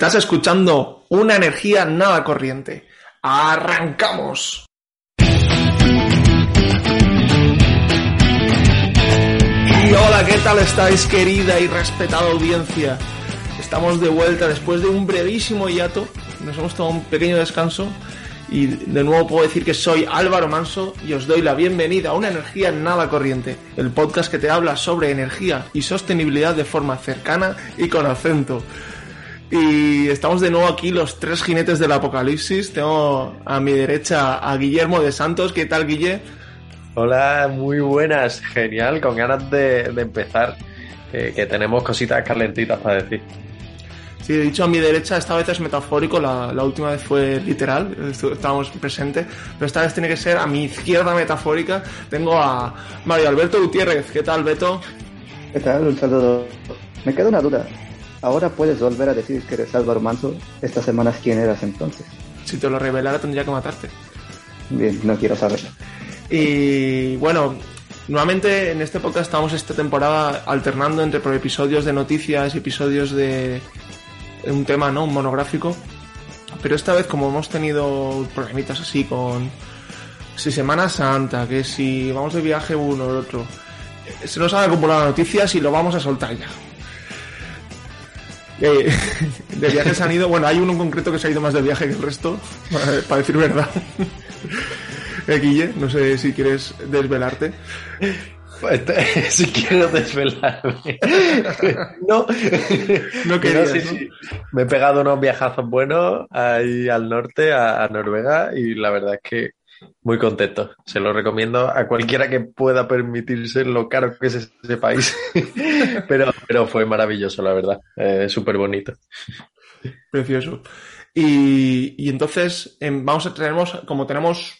Estás escuchando una energía nada corriente. ¡Arrancamos! Y hola, ¿qué tal estáis querida y respetada audiencia? Estamos de vuelta después de un brevísimo hiato. Nos hemos tomado un pequeño descanso. Y de nuevo puedo decir que soy Álvaro Manso y os doy la bienvenida a Una Energía Nada Corriente, el podcast que te habla sobre energía y sostenibilidad de forma cercana y con acento. Y estamos de nuevo aquí los tres jinetes del apocalipsis. Tengo a mi derecha a Guillermo de Santos. ¿Qué tal, Guille? Hola, muy buenas. Genial, con ganas de, empezar. que tenemos cositas calentitas para decir. Sí, he dicho a mi derecha, esta vez es metafórico, la, última vez fue literal, estábamos presentes, pero esta vez tiene que ser a mi izquierda metafórica. Tengo a Mario Alberto Gutiérrez. ¿Qué tal, Beto? ¿Qué tal? Un saludo. Me queda una duda. Ahora puedes volver a decir que eres Álvaro Manso. Estas semanas, ¿quién eras entonces? Si te lo revelara, tendría que matarte. Bien, no quiero saberlo. Y bueno, nuevamente en este podcast estamos esta temporada alternando entre episodios de noticias y episodios de un tema, ¿no? Un monográfico. Pero esta vez, como hemos tenido problemitas así con. Si Semana Santa, que si vamos de viaje uno o el otro. Se nos han acumulado noticias y lo vamos a soltar ya. Eh, de viajes han ido, bueno, hay uno en concreto que se ha ido más de viaje que el resto, para, decir verdad. Eh, Guille, no sé si quieres desvelarte. Si quiero desvelarme. no, no quería. Me he pegado unos viajazos buenos ahí al norte, a Noruega, y la verdad es que muy contento. Se lo recomiendo a cualquiera que pueda permitirse lo caro que es ese país. pero, pero fue maravilloso, la verdad. Eh, Súper bonito. Precioso. Y, entonces, em, vamos a tenemos, como tenemos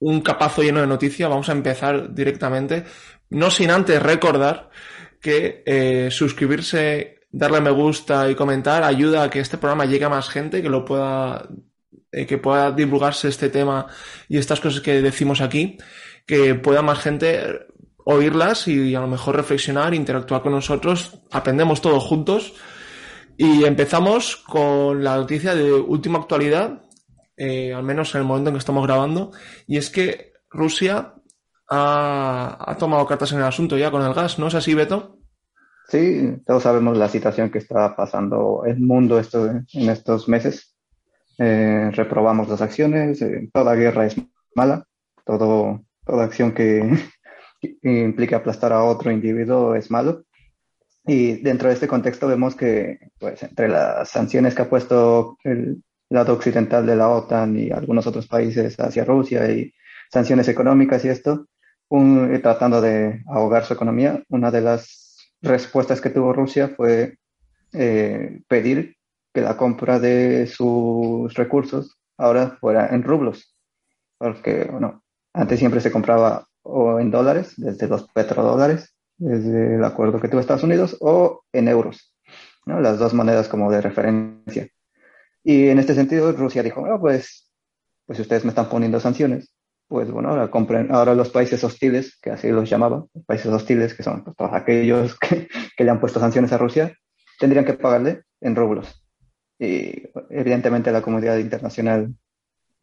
un capazo lleno de noticias, vamos a empezar directamente. No sin antes recordar que eh, suscribirse, darle me gusta y comentar ayuda a que este programa llegue a más gente, que lo pueda eh, que pueda divulgarse este tema y estas cosas que decimos aquí, que pueda más gente oírlas y a lo mejor reflexionar, interactuar con nosotros, aprendemos todos juntos. Y empezamos con la noticia de última actualidad, eh, al menos en el momento en que estamos grabando, y es que Rusia ha, tomado cartas en el asunto ya con el gas, ¿no es así, Beto? Sí, todos sabemos la situación que está pasando el mundo esto, en estos meses. Eh, reprobamos las acciones, eh, toda guerra es mala, todo, toda acción que, implique aplastar a otro individuo es malo. Y dentro de este contexto vemos que, pues, entre las sanciones que ha puesto el lado occidental de la OTAN y algunos otros países hacia Rusia y sanciones económicas y esto, un, tratando de ahogar su economía, una de las respuestas que tuvo Rusia fue eh, pedir que la compra de sus recursos ahora fuera en rublos, porque bueno, antes siempre se compraba o en dólares, desde los petrodólares, desde el acuerdo que tuvo Estados Unidos, o en euros, ¿no? las dos monedas como de referencia. Y en este sentido, Rusia dijo, bueno, pues, pues ustedes me están poniendo sanciones, pues bueno, ahora compren, ahora los países hostiles, que así los llamaba, los países hostiles, que son pues, todos aquellos que, que, le han puesto sanciones a Rusia, tendrían que pagarle en rublos. Y evidentemente la comunidad internacional,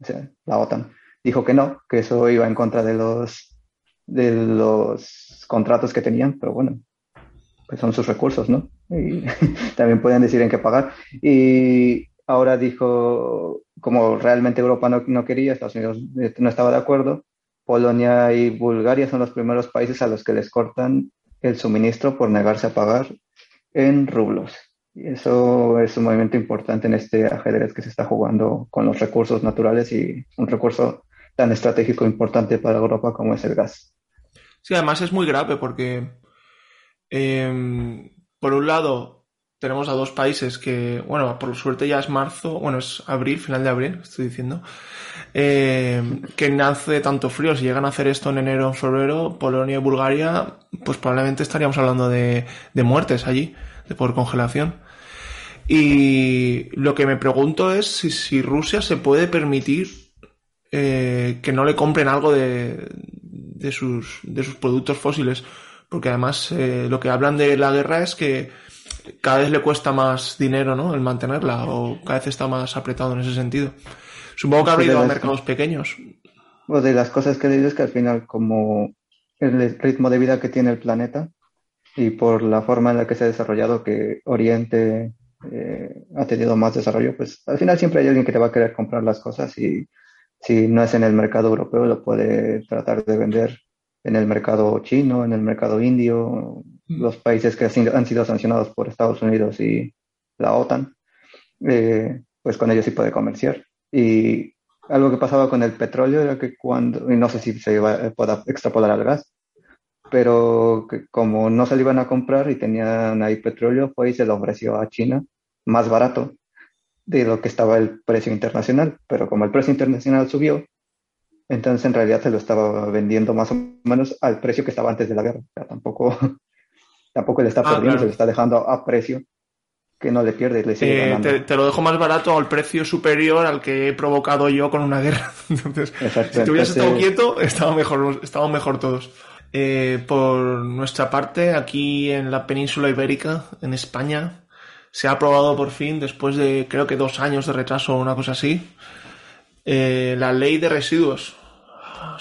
o sea, la OTAN, dijo que no, que eso iba en contra de los, de los contratos que tenían, pero bueno, pues son sus recursos, ¿no? Y también pueden decir en qué pagar. Y ahora dijo, como realmente Europa no, no quería, Estados Unidos no estaba de acuerdo, Polonia y Bulgaria son los primeros países a los que les cortan el suministro por negarse a pagar en rublos. Y eso es un movimiento importante en este ajedrez que se está jugando con los recursos naturales y un recurso tan estratégico importante para Europa como es el gas. Sí, además es muy grave porque, em, por un lado, tenemos a dos países que, bueno, por suerte ya es marzo, bueno, es abril, final de abril, estoy diciendo, em, que nace tanto frío. Si llegan a hacer esto en enero o en febrero, Polonia y Bulgaria, pues probablemente estaríamos hablando de, de muertes allí, de por congelación. Y lo que me pregunto es si, Rusia se puede permitir eh, que no le compren algo de, de, sus, de sus productos fósiles. Porque además eh, lo que hablan de la guerra es que cada vez le cuesta más dinero, ¿no? El mantenerla o cada vez está más apretado en ese sentido. Supongo que ha habido a mercados pequeños. Pues de las cosas que he leído es que al final como el ritmo de vida que tiene el planeta y por la forma en la que se ha desarrollado que Oriente eh, ha tenido más desarrollo, pues al final siempre hay alguien que te va a querer comprar las cosas y si no es en el mercado europeo lo puede tratar de vender en el mercado chino, en el mercado indio, mm. los países que han sido sancionados por Estados Unidos y la OTAN, eh, pues con ellos sí puede comerciar. Y algo que pasaba con el petróleo era que cuando, y no sé si se iba, pueda extrapolar al gas, pero como no se lo iban a comprar y tenían ahí petróleo, fue y se lo ofreció a China más barato de lo que estaba el precio internacional. Pero como el precio internacional subió, entonces en realidad se lo estaba vendiendo más o menos al precio que estaba antes de la guerra. O sea, tampoco, tampoco le está ah, perdiendo, se lo está dejando a precio que no le pierde. Le sigue eh, te, lo dejo más barato al precio superior al que he provocado yo con una guerra. Entonces, si te hubieras estado quieto, estaba mejor, estábamos mejor todos. Eh, por nuestra parte, aquí en la península ibérica, en España, se ha aprobado por fin, después de creo que dos años de retraso o una cosa así, eh, la ley de residuos.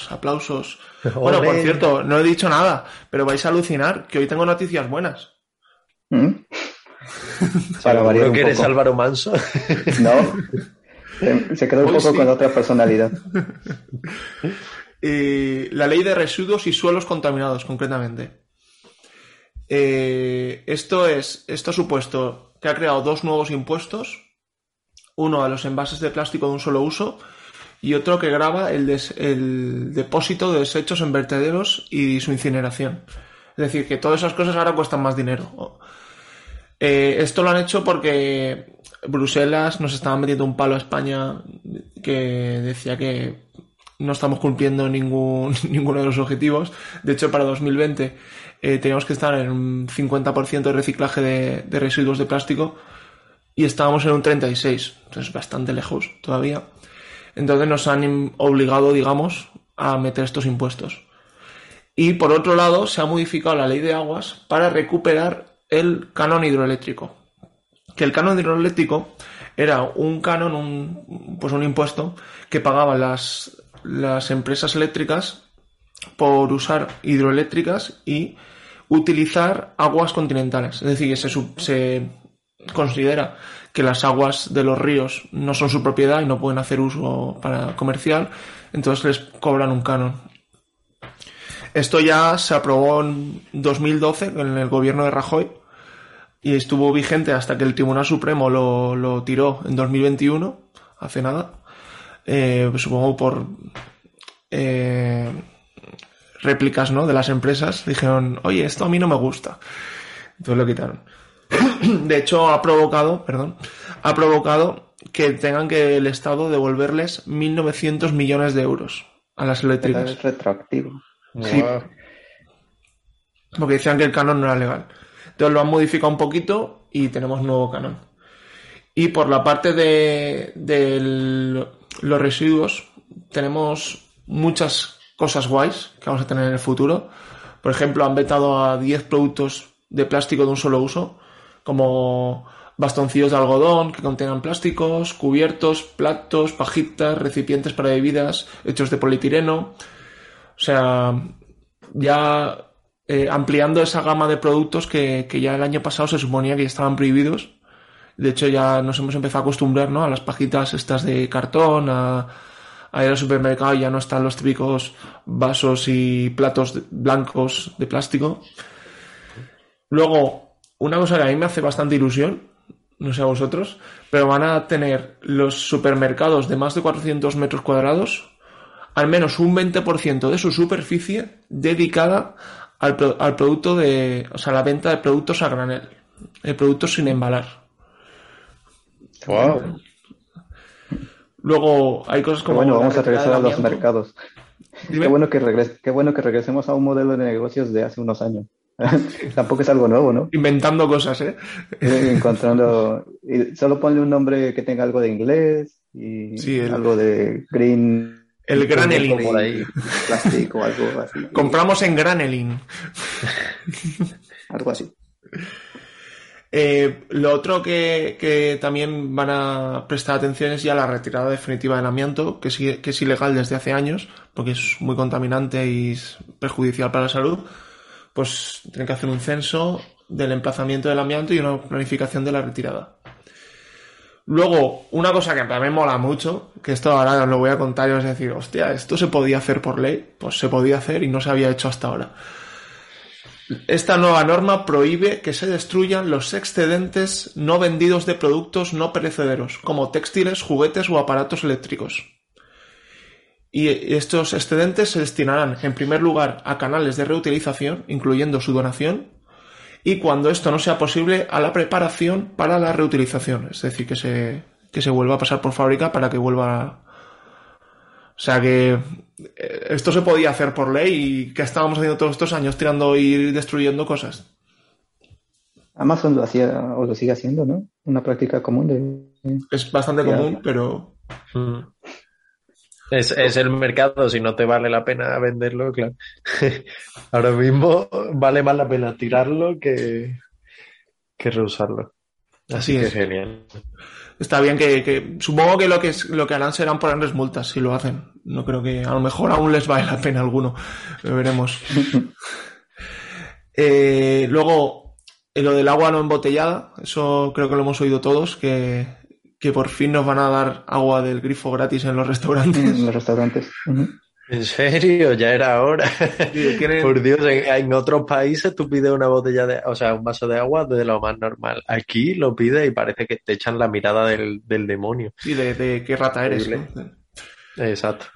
aplausos. Bueno, por cierto, no he dicho nada, pero vais a alucinar que hoy tengo noticias buenas. ¿Mm? ¿Para que eres Álvaro Manso? no. Se quedó un poco con otra personalidad. La ley de residuos y suelos contaminados, concretamente. Eh, esto es, esto ha supuesto que ha creado dos nuevos impuestos, uno a los envases de plástico de un solo uso y otro que graba el, el depósito de desechos en vertederos y su incineración. Es decir, que todas esas cosas ahora cuestan más dinero. Eh, esto lo han hecho porque Bruselas nos estaba metiendo un palo a España que decía que no estamos cumpliendo ningún, ninguno de los objetivos. De hecho, para 2020 eh, teníamos que estar en un 50% de reciclaje de, residuos de plástico y estábamos en un 36%, entonces bastante lejos todavía. Entonces nos han obligado, digamos, a meter estos impuestos. Y por otro lado, se ha modificado la ley de aguas para recuperar el canon hidroeléctrico. Que el canon hidroeléctrico era un canon, un, pues un impuesto que pagaban las, las empresas eléctricas por usar hidroeléctricas y utilizar aguas continentales. Es decir, se, se considera que las aguas de los ríos no son su propiedad y no pueden hacer uso para comercial, entonces les cobran un canon. Esto ya se aprobó en 2012 en el gobierno de Rajoy y estuvo vigente hasta que el Tribunal Supremo lo, lo tiró en 2021, hace nada. Eh, supongo por eh, réplicas ¿no? de las empresas, dijeron, oye, esto a mí no me gusta. Entonces lo quitaron. De hecho, ha provocado, perdón, ha provocado que tengan que el Estado devolverles 1.900 millones de euros a las eléctricas. Es retroactivo. Sí. Porque decían que el canon no era legal. Entonces lo han modificado un poquito y tenemos nuevo canon. Y por la parte de, los residuos, tenemos muchas cosas guays que vamos a tener en el futuro. Por ejemplo, han vetado a 10 productos de plástico de un solo uso, como bastoncillos de algodón que contengan plásticos, cubiertos, platos, pajitas, recipientes para bebidas hechos de polietileno. O sea, ya eh, ampliando esa gama de productos que, ya el año pasado se suponía que ya estaban prohibidos. De hecho, ya nos hemos empezado a acostumbrar ¿no? a las pajitas estas de cartón, a, ir al supermercado y ya no están los típicos vasos y platos blancos de plástico. Luego, una cosa que a mí me hace bastante ilusión, no sé a vosotros, pero van a tener los supermercados de más de 400 metros cuadrados al menos un 20% de su superficie dedicada al, producto de, o sea, la venta de productos a granel, de productos sin embalar. Wow. Luego hay cosas como. bueno, vamos a regresar a los mercados. Qué bueno, que qué bueno que regresemos a un modelo de negocios de hace unos años. Tampoco es algo nuevo, ¿no? Inventando cosas, ¿eh? Encontrando. Y solo ponle un nombre que tenga algo de inglés y algo de green. El Granelin. Por ahí, plástico, algo así. Compramos en Granelin. algo así. Eh, lo otro que, también van a prestar atención es ya la retirada definitiva del amianto, que, que es ilegal desde hace años, porque es muy contaminante y es perjudicial para la salud. Pues tienen que hacer un censo del emplazamiento del amianto y una planificación de la retirada. Luego, una cosa que a mí me mola mucho, que esto ahora os lo voy a contar y os decir, hostia, esto se podía hacer por ley, pues se podía hacer y no se había hecho hasta ahora. Esta nueva norma prohíbe que se destruyan los excedentes no vendidos de productos no perecederos, como textiles, juguetes o aparatos eléctricos. Y estos excedentes se destinarán, en primer lugar, a canales de reutilización, incluyendo su donación, y cuando esto no sea posible, a la preparación para la reutilización, es decir, que se, que se vuelva a pasar por fábrica para que vuelva o sea que eh, esto se podía hacer por ley y que estábamos haciendo todos estos años tirando y destruyendo cosas. Amazon lo hacía o lo sigue haciendo, ¿no? Una práctica común de... Es bastante común, pero... Mm. Es, el mercado, si no te vale la pena venderlo, claro. Ahora mismo vale más la pena tirarlo que, que reusarlo. Así, que es. genial está bien que, supongo que lo que lo que harán serán ponerles multas si lo hacen. No creo que a lo mejor aún les vale la pena alguno. Lo veremos. Eh, luego, eh, lo del agua no embotellada, eso creo que lo hemos oído todos, que, por fin nos van a dar agua del grifo gratis en los restaurantes. En los restaurantes. ¿En serio? Ya era hora. Por Dios, en, otros países tú pides una botella de, o sea, un vaso de agua de lo más normal. Aquí lo pides y parece que te echan la mirada del, demonio. Sí, de, qué rata eres. Exacto.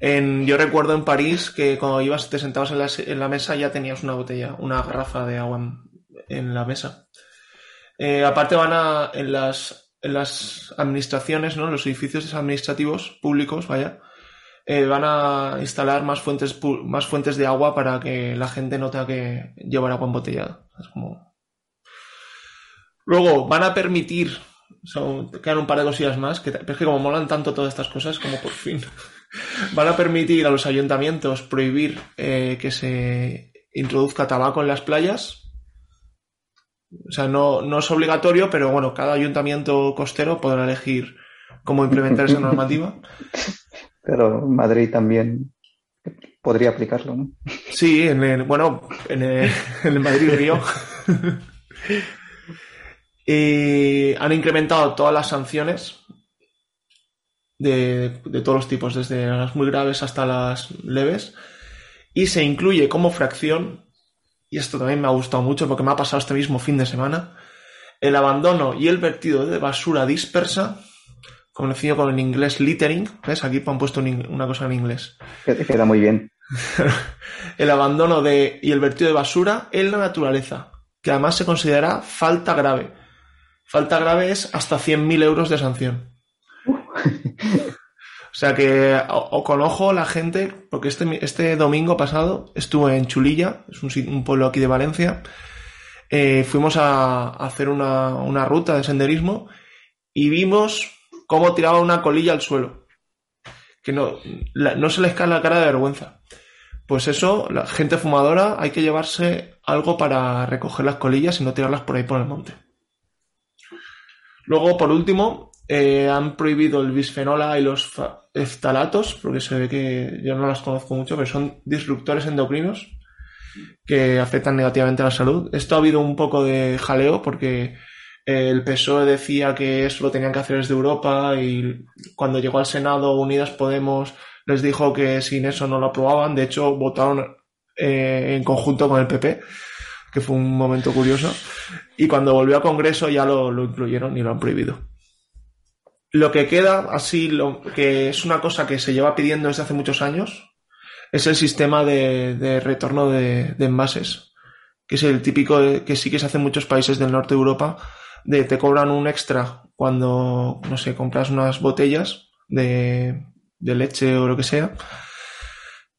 En, yo recuerdo en París que cuando ibas, te sentabas en la, mesa ya tenías una botella, una garrafa de agua en, la mesa. Eh, aparte van a, en las, en las administraciones, ¿no? Los edificios administrativos públicos, vaya, eh, van a instalar más fuentes, más fuentes de agua para que la gente no tenga que llevar agua embotellada. Es como... Luego, van a permitir, quedan un par de cosillas más, que, es que como molan tanto todas estas cosas, como por fin, van a permitir a los ayuntamientos prohibir eh, que se introduzca tabaco en las playas. O sea, no, no es obligatorio, pero bueno, cada ayuntamiento costero podrá elegir cómo implementar esa normativa. Pero Madrid también podría aplicarlo, ¿no? Sí, en el, bueno, en el, Madrid Río. y han incrementado todas las sanciones de, de, todos los tipos, desde las muy graves hasta las leves. Y se incluye como fracción, y esto también me ha gustado mucho porque me ha pasado este mismo fin de semana, el abandono y el vertido de basura dispersa conocido con el inglés littering. ¿Ves? Aquí han puesto una cosa en inglés. Queda muy bien. el abandono de, y el vertido de basura en la naturaleza, que además se considera falta grave. Falta grave es hasta 100.000 euros de sanción. o sea que, o, con ojo la gente, porque este, este domingo pasado estuve en Chulilla, es un, pueblo aquí de Valencia, eh, fuimos a, hacer una, una ruta de senderismo y vimos cómo tiraba una colilla al suelo. Que no, no se les cae la cara de vergüenza. Pues eso, la gente fumadora hay que llevarse algo para recoger las colillas y no tirarlas por ahí por el monte. Luego, por último, eh, han prohibido el bisfenola y los eftalatos, porque se ve que yo no las conozco mucho, pero son disruptores endocrinos que afectan negativamente a la salud. Esto ha habido un poco de jaleo porque el PSOE decía que eso lo tenían que hacer desde Europa y cuando llegó al Senado Unidas Podemos les dijo que sin eso no lo aprobaban. De hecho, votaron eh, en conjunto con el PP, que fue un momento curioso. Y cuando volvió a Congreso ya lo, incluyeron y lo han prohibido. Lo que queda, así, lo que es una cosa que se lleva pidiendo desde hace muchos años, es el sistema de, retorno de, de envases, que es el típico que sí que se hace en muchos países del norte de Europa, de te cobran un extra cuando, no sé, compras unas botellas de, de leche o lo que sea.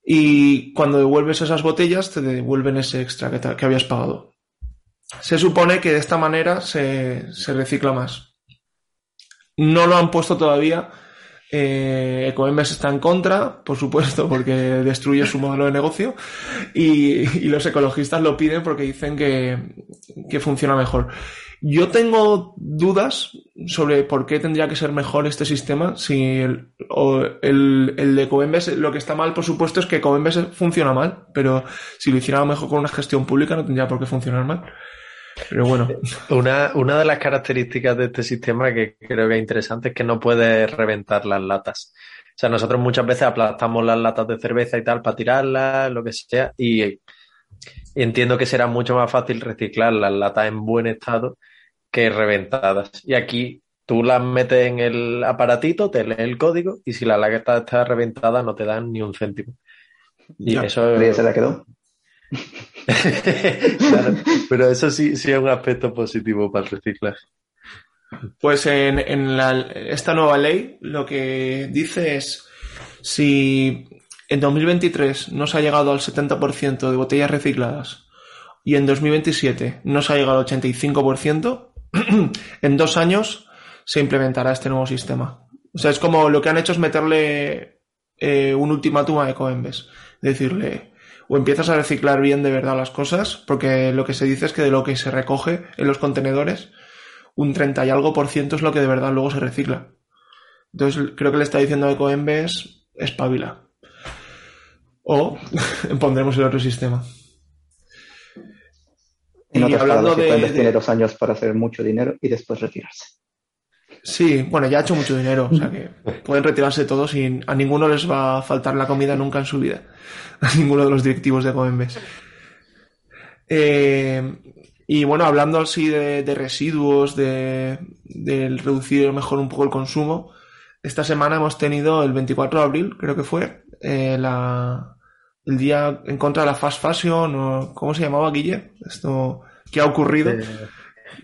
Y cuando devuelves esas botellas, te devuelven ese extra que, que habías pagado. Se supone que de esta manera se, se, recicla más. No lo han puesto todavía Eh, Ecoembes está en contra, por supuesto, porque destruye su modelo de negocio y, los ecologistas lo piden porque dicen que, que, funciona mejor. Yo tengo dudas sobre por qué tendría que ser mejor este sistema. Si el, el, el de Ecoembes, lo que está mal, por supuesto, es que Ecoembes funciona mal, pero si lo hiciera mejor con una gestión pública no tendría por qué funcionar mal. Pero bueno. Una, una de las características de este sistema que creo que es interesante es que no puede reventar las latas. O sea, nosotros muchas veces aplastamos las latas de cerveza y tal para tirarlas, lo que sea, y entiendo que será mucho más fácil reciclar las latas en buen estado que reventadas. Y aquí tú las metes en el aparatito, te lees el código y si la lata está reventada no te dan ni un céntimo. Y eso... se la quedó? pero eso sí, sí es un aspecto positivo para el. Pues en, esta nueva ley lo que dice es si en 2023 no se ha llegado al 70% de botellas recicladas y en 2027 no se ha llegado al 85%, en dos años se implementará este nuevo sistema. O sea, es como lo que han hecho es meterle eh, un ultimátum a Ecoembes. Decirle, o empiezas a reciclar bien de verdad las cosas, porque lo que se dice es que de lo que se recoge en los contenedores, un 30 y algo por ciento es lo que de verdad luego se recicla. Entonces creo que le está diciendo a Ecoembes, espabila. O pondremos el otro sistema. En y hablando de, tiene dos años para hacer mucho dinero y después retirarse. Sí, bueno, ya ha hecho mucho dinero, o sea que pueden retirarse todos y a ninguno les va a faltar la comida nunca en su vida. A ninguno de los directivos de Coembes. Eh, y bueno, hablando así de, residuos, de, reducir mejor un poco el consumo, esta semana hemos tenido el 24 de abril, creo que fue, eh, el día en contra de la fast fashion, o, ¿cómo se llamaba, Guille? Esto, ¿qué ha ocurrido? Eh,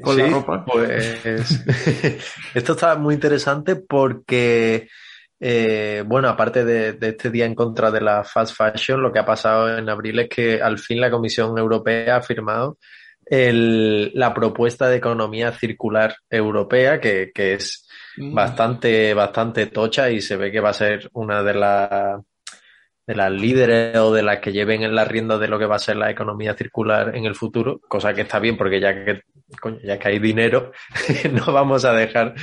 con la ropa. Pues esto está muy interesante porque, eh, bueno, aparte de, este día en contra de la fast fashion, lo que ha pasado en abril es que al fin la Comisión Europea ha firmado la propuesta de economía circular europea, que, es mm. bastante, bastante tocha y se ve que va a ser una de las de las líderes o de las que lleven en la rienda de lo que va a ser la economía circular en el futuro, cosa que está bien porque ya que, ya que hay dinero, no vamos a dejar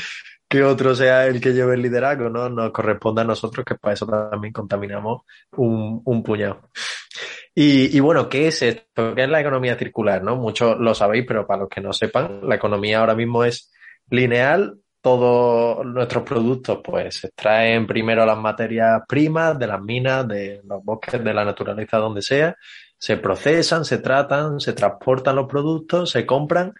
que otro sea el que lleve el liderazgo, ¿no? Nos corresponde a nosotros que para eso también contaminamos un, puñado. Y, y, bueno, ¿qué es esto? ¿Qué es la economía circular? ¿no? Muchos lo sabéis, pero para los que no sepan, la economía ahora mismo es lineal todos nuestros productos pues se extraen primero las materias primas de las minas, de los bosques, de la naturaleza, donde sea, se procesan, se tratan, se transportan los productos, se compran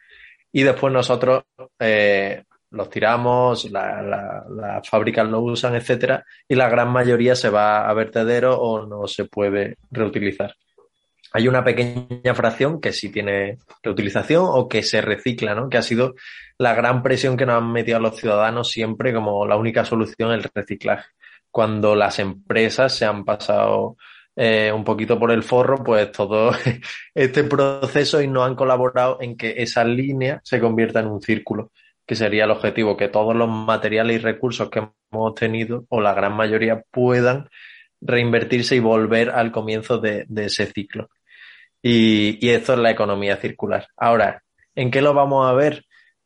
y después nosotros eh, los tiramos, las fábricas lo usan, etcétera, y la gran mayoría se va a vertedero o no se puede reutilizar. Hay una pequeña fracción que sí tiene reutilización o que se recicla, ¿no? Que ha sido la gran presión que nos han metido los ciudadanos siempre como la única solución el reciclaje. Cuando las empresas se han pasado eh, un poquito por el forro, pues todo este proceso y no han colaborado en que esa línea se convierta en un círculo, que sería el objetivo, que todos los materiales y recursos que hemos tenido, o la gran mayoría, puedan reinvertirse y volver al comienzo de ese ciclo. Y, esto es la economía circular. Ahora, ¿en qué lo vamos a ver?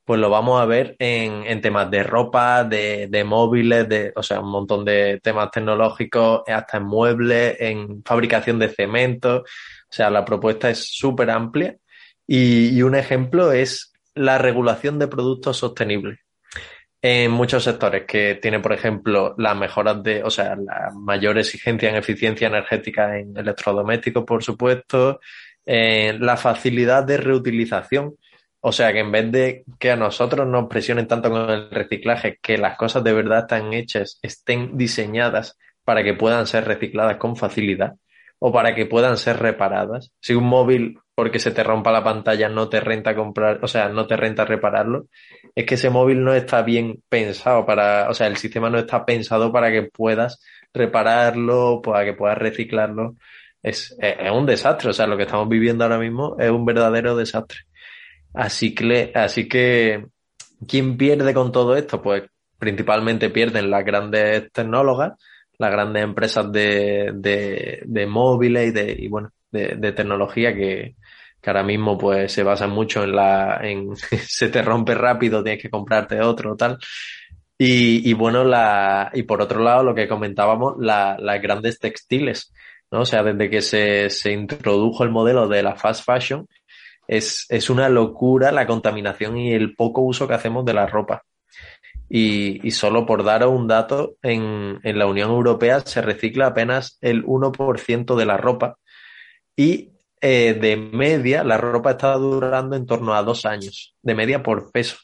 Pues lo vamos a ver en, temas de ropa, de, móviles, de, o sea, un montón de temas tecnológicos, hasta en muebles, en fabricación de cemento. O sea, la propuesta es súper amplia. Y, un ejemplo es la regulación de productos sostenibles en muchos sectores que tiene, por ejemplo, las mejoras de, o sea, la mayor exigencia en eficiencia energética en electrodomésticos, por supuesto, eh, la facilidad de reutilización. O sea que en vez de que a nosotros nos presionen tanto con el reciclaje, que las cosas de verdad están hechas, estén diseñadas para que puedan ser recicladas con facilidad o para que puedan ser reparadas. Si un móvil, porque se te rompa la pantalla, no te renta comprar, o sea, no te renta repararlo, es que ese móvil no está bien pensado para, o sea, el sistema no está pensado para que puedas repararlo, para que puedas reciclarlo es, un desastre. O sea, lo que estamos viviendo ahora mismo es un verdadero desastre. Así que, así que, ¿quién pierde con todo esto? Pues principalmente pierden las grandes tecnólogas, las grandes empresas de, de, móviles y de, y bueno, de, tecnología que, que ahora mismo pues se basa mucho en la, en se te rompe rápido, tienes que comprarte otro, tal. Y, y bueno, la, y por otro lado, lo que comentábamos, la, las grandes textiles, ¿no? O sea, desde que se, se introdujo el modelo de la fast fashion, es, es una locura la contaminación y el poco uso que hacemos de la ropa. Y, y solo por daros un dato, en, en la Unión Europea se recicla apenas el 1% de la ropa y eh, de media, la ropa está durando en torno a dos años, de media por peso.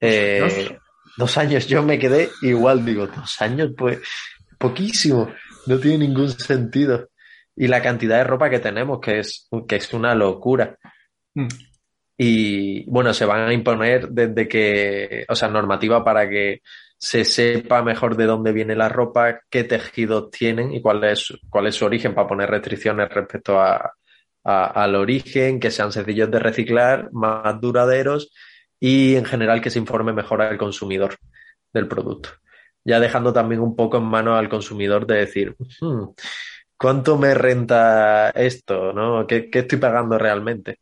Eh, dos años, yo me quedé igual, digo, dos años, pues poquísimo, no tiene ningún sentido. Y la cantidad de ropa que tenemos, que es, que es una locura. Mm. Y bueno, se van a imponer desde que, o sea, normativa para que se sepa mejor de dónde viene la ropa, qué tejidos tienen y cuál es, cuál es su origen para poner restricciones respecto a, al origen, que sean sencillos de reciclar, más duraderos y en general que se informe mejor al consumidor del producto. Ya dejando también un poco en mano al consumidor de decir, hmm, ¿cuánto me renta esto? ¿no? ¿Qué, qué estoy pagando realmente?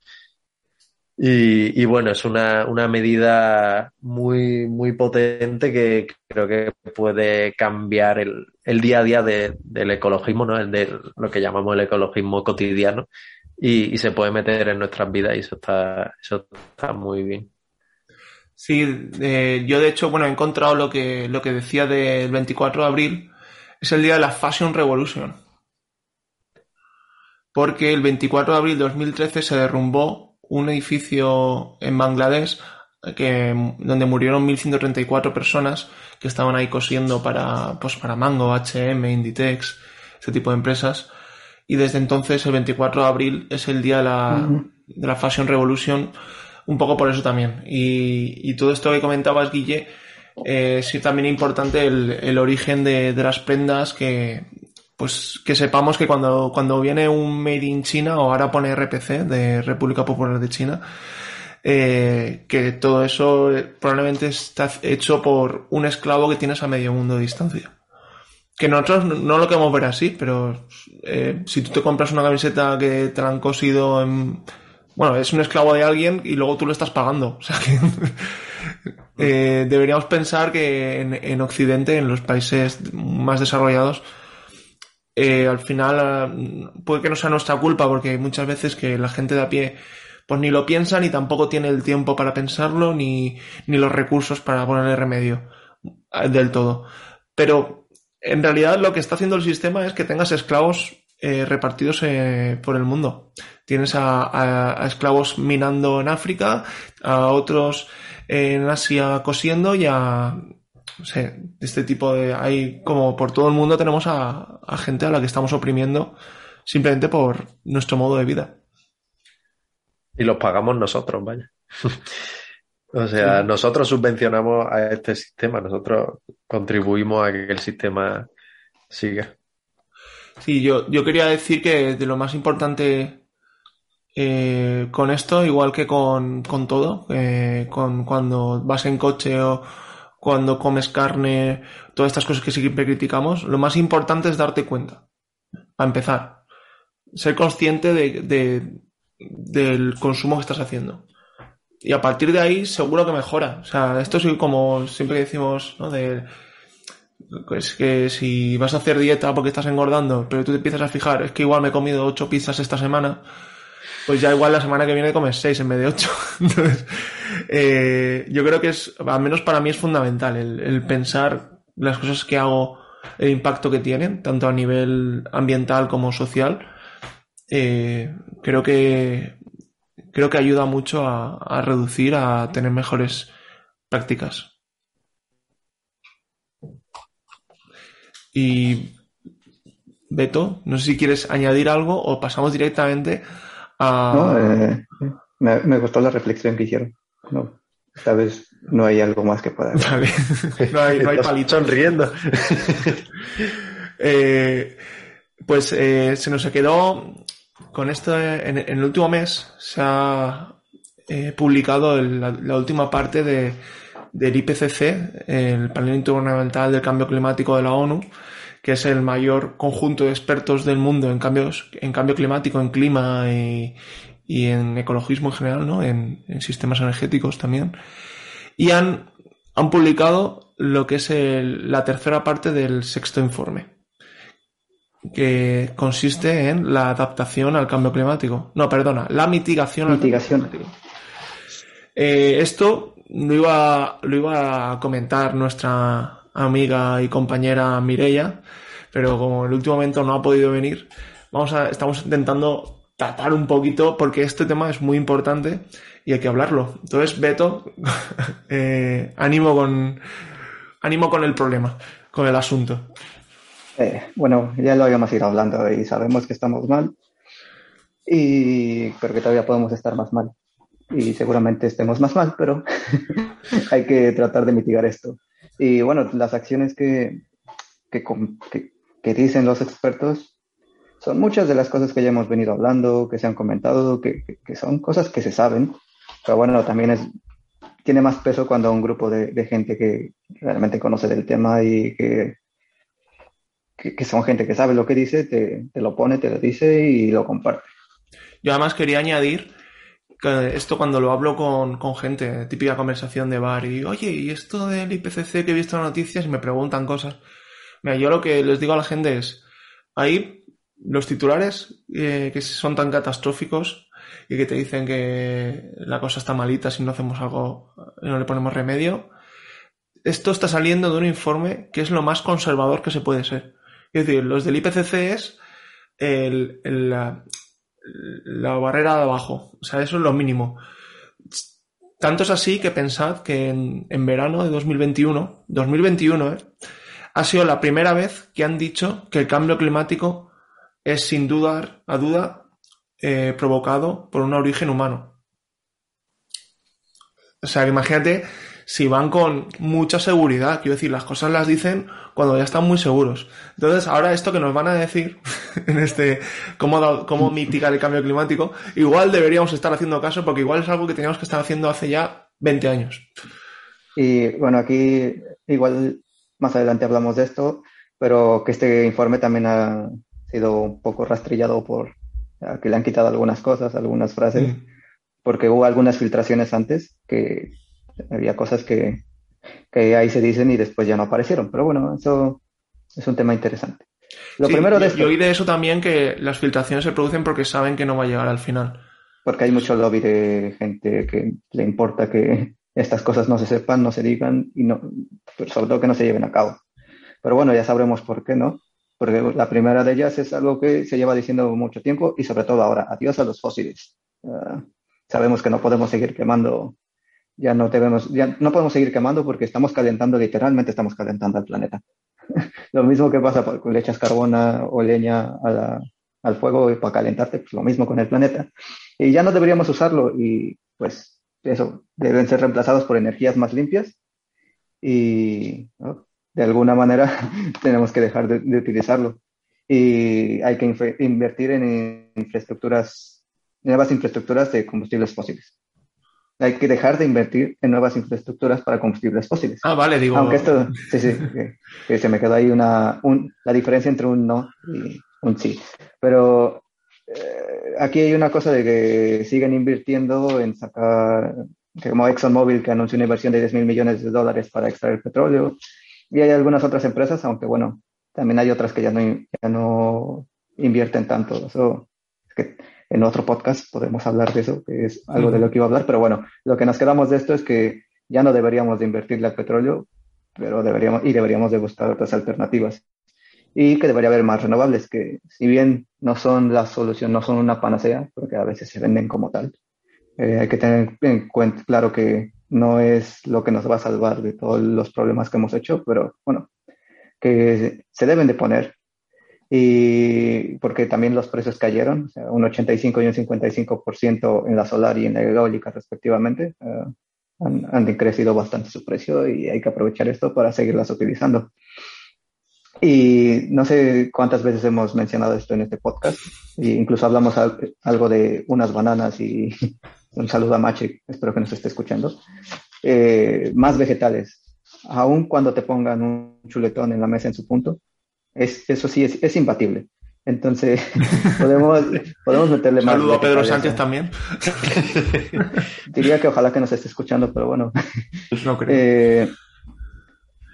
Y, bueno, es una, una medida muy, muy potente que creo que puede cambiar el, el día a día de, del ecologismo, ¿no? El de lo que llamamos el ecologismo cotidiano y, y, se puede meter en nuestras vidas y eso está, eso está muy bien. Sí, eh, yo de hecho, bueno, he encontrado lo que, lo que decía del 24 de abril, es el día de la Fashion Revolution. Porque el 24 de abril de 2013 se derrumbó un edificio en Bangladesh que, donde murieron 1.134 personas que estaban ahí cosiendo para, pues para Mango, H&M, Inditex, ese tipo de empresas y desde entonces el 24 de abril es el día de la, de la Fashion Revolution, un poco por eso también. Y, y todo esto que comentabas, Guille, eh, sí también importante el, el origen de, de, las prendas que pues que sepamos que cuando, cuando viene un Made in China o ahora pone RPC de República Popular de China, eh, que todo eso probablemente está hecho por un esclavo que tienes a medio mundo de distancia que nosotros no lo queremos ver así, pero eh, si tú te compras una camiseta que te la han cosido en... Bueno, es un esclavo de alguien y luego tú lo estás pagando. O sea que eh, deberíamos pensar que en, en, Occidente, en los países más desarrollados, eh, al final puede que no sea nuestra culpa porque muchas veces que la gente de a pie pues ni lo piensa ni tampoco tiene el tiempo para pensarlo ni, ni los recursos para ponerle remedio del todo. Pero en realidad lo que está haciendo el sistema es que tengas esclavos eh, repartidos eh, por el mundo. Tienes a, a, a, esclavos minando en África, a otros en Asia cosiendo y a, no sé, este tipo de, hay como por todo el mundo tenemos a, a gente a la que estamos oprimiendo simplemente por nuestro modo de vida. Y los pagamos nosotros, vaya. O sea, sí. nosotros subvencionamos a este sistema, nosotros contribuimos a que el sistema siga. Sí, yo, yo quería decir que de lo más importante eh, con esto, igual que con, con todo, eh, con cuando vas en coche o cuando comes carne, todas estas cosas que siempre criticamos, lo más importante es darte cuenta. Para empezar, ser consciente de, de, del consumo que estás haciendo y a partir de ahí seguro que mejora. O sea, esto es como siempre decimos, ¿no? Pues que si vas a hacer dieta porque estás engordando, pero tú te empiezas a fijar, es que igual me he comido ocho pizzas esta semana, pues ya igual la semana que viene comes seis en vez de ocho. Entonces, eh, yo creo que es, al menos para mí es fundamental el, el pensar las cosas que hago, el impacto que tienen, tanto a nivel ambiental como social. Eh, creo que creo que ayuda mucho a, a reducir, a tener mejores prácticas. Y Beto, no sé si quieres añadir algo o pasamos directamente a... No, eh, me, me, gustó la reflexión que hicieron. No, esta vez no hay algo más que pueda. Vale. no hay, no hay palito. sonriendo. eh, pues eh, se nos quedó con esto, en, en, el último mes se ha eh, publicado el, la, la, última parte de, del IPCC, el Panel Intergubernamental del Cambio Climático de la ONU, que es el mayor conjunto de expertos del mundo en cambios, en cambio climático, en clima y, en ecologismo en general, ¿no? En, sistemas energéticos también. Y han, han publicado lo que es la tercera parte del sexto informe, que consiste en la adaptación al cambio climático. No, perdona, la mitigación, mitigación. al cambio climático. Eh, esto lo iba, lo iba a comentar nuestra amiga y compañera Mireia, pero como en el último momento no ha podido venir, vamos a, estamos intentando tratar un poquito porque este tema es muy importante y hay que hablarlo. Entonces, Beto, eh, ánimo con ánimo con el problema, con el asunto. Eh, bueno, ya lo habíamos ido hablando y sabemos que estamos mal y pero que todavía podemos estar más mal y seguramente estemos más mal, pero hay que tratar de mitigar esto. Y bueno, las acciones que, que, que, dicen los expertos son muchas de las cosas que ya hemos venido hablando, que se han comentado, que, que son cosas que se saben, pero bueno, también es, tiene más peso cuando un grupo de, de gente que realmente conoce del tema y que, que, son gente que sabe lo que dice, te, te lo pone, te lo dice y lo comparte. Yo además quería añadir esto cuando lo hablo con, con, gente, típica conversación de bar, y oye, ¿y esto del IPCC que he visto en noticias? Y me preguntan cosas. Mira, yo lo que les digo a la gente es, ahí los titulares eh, que son tan catastróficos y que te dicen que la cosa está malita si no hacemos algo no le ponemos remedio, esto está saliendo de un informe que es lo más conservador que se puede ser. Es decir, los del IPCC es el, el, la barrera de abajo. O sea, eso es lo mínimo. Tanto es así que pensad que en, verano de 2021, 2021, ¿eh? ha sido la primera vez que han dicho que el cambio climático es sin duda, a duda, eh, provocado por un origen humano. O sea, imagínate si van con mucha seguridad. Quiero decir, las cosas las dicen cuando ya están muy seguros. Entonces, ahora esto que nos van a decir en este cómo, cómo mitigar el cambio climático, igual deberíamos estar haciendo caso porque igual es algo que teníamos que estar haciendo hace ya 20 años. Y bueno, aquí igual más adelante hablamos de esto, pero que este informe también ha sido un poco rastrillado por que le han quitado algunas cosas, algunas frases, mm. porque hubo algunas filtraciones antes que había cosas que, que ahí se dicen y después ya no aparecieron. Pero bueno, eso es un tema interesante. Lo primero de esto, yo oí de eso también que las filtraciones se producen porque saben que no va a llegar al final. Porque hay mucho lobby de gente que le importa que estas cosas no se sepan, no se digan y no, pero sobre todo que no se lleven a cabo. Pero bueno, ya sabremos por qué, ¿no? Porque la primera de ellas es algo que se lleva diciendo mucho tiempo y sobre todo ahora, adiós a los fósiles. Ah, sabemos que no podemos seguir quemando ya no debemos, ya no podemos seguir quemando porque estamos calentando, literalmente estamos calentando al planeta. lo mismo que pasa cuando le echas carbón o leña al fuego para calentarte, pues lo mismo con el planeta. Y ya no deberíamos usarlo y pues eso, deben ser reemplazados por energías más limpias y de alguna manera tenemos que dejar de, de, utilizarlo. Y hay que invertir en infraestructuras, nuevas infraestructuras de combustibles fósiles hay que dejar de invertir en nuevas infraestructuras para combustibles fósiles. Ah, vale, digo. Aunque esto, sí, sí, que, se me quedó ahí una, un, la diferencia entre un no y un sí. Pero eh, aquí hay una cosa de que siguen invirtiendo en sacar, como ExxonMobil que anunció una inversión de 10 mil millones de dólares para extraer petróleo. Y hay algunas otras empresas, aunque bueno, también hay otras que ya no, ya no invierten tanto. Eso en otro podcast podemos hablar de eso, que es algo de lo que iba a hablar, pero bueno, lo que nos quedamos de esto es que ya no deberíamos de invertirle al petróleo, pero deberíamos, y deberíamos de buscar otras alternativas. Y que debería haber más renovables, que si bien no son la solución, no son una panacea, porque a veces se venden como tal, eh, hay que tener en cuenta, claro que no es lo que nos va a salvar de todos los problemas que hemos hecho, pero bueno, que se deben de poner y porque también los precios cayeron, o sea, un 85 y un 55% en la solar y en la eólica respectivamente. Eh, han, han, crecido bastante su precio y hay que aprovechar esto para seguirlas utilizando. Y no sé cuántas veces hemos mencionado esto en este podcast, e incluso hablamos algo de unas bananas y un saludo a Machi, espero que nos esté escuchando. eh, más vegetales, aun cuando te pongan un chuletón en la mesa en su punto, es, eso sí es, es imbatible. Entonces, podemos, podemos meterle más. Saludo a Pedro Sánchez también. Diría que ojalá que nos esté escuchando, pero bueno. No creo. Eh,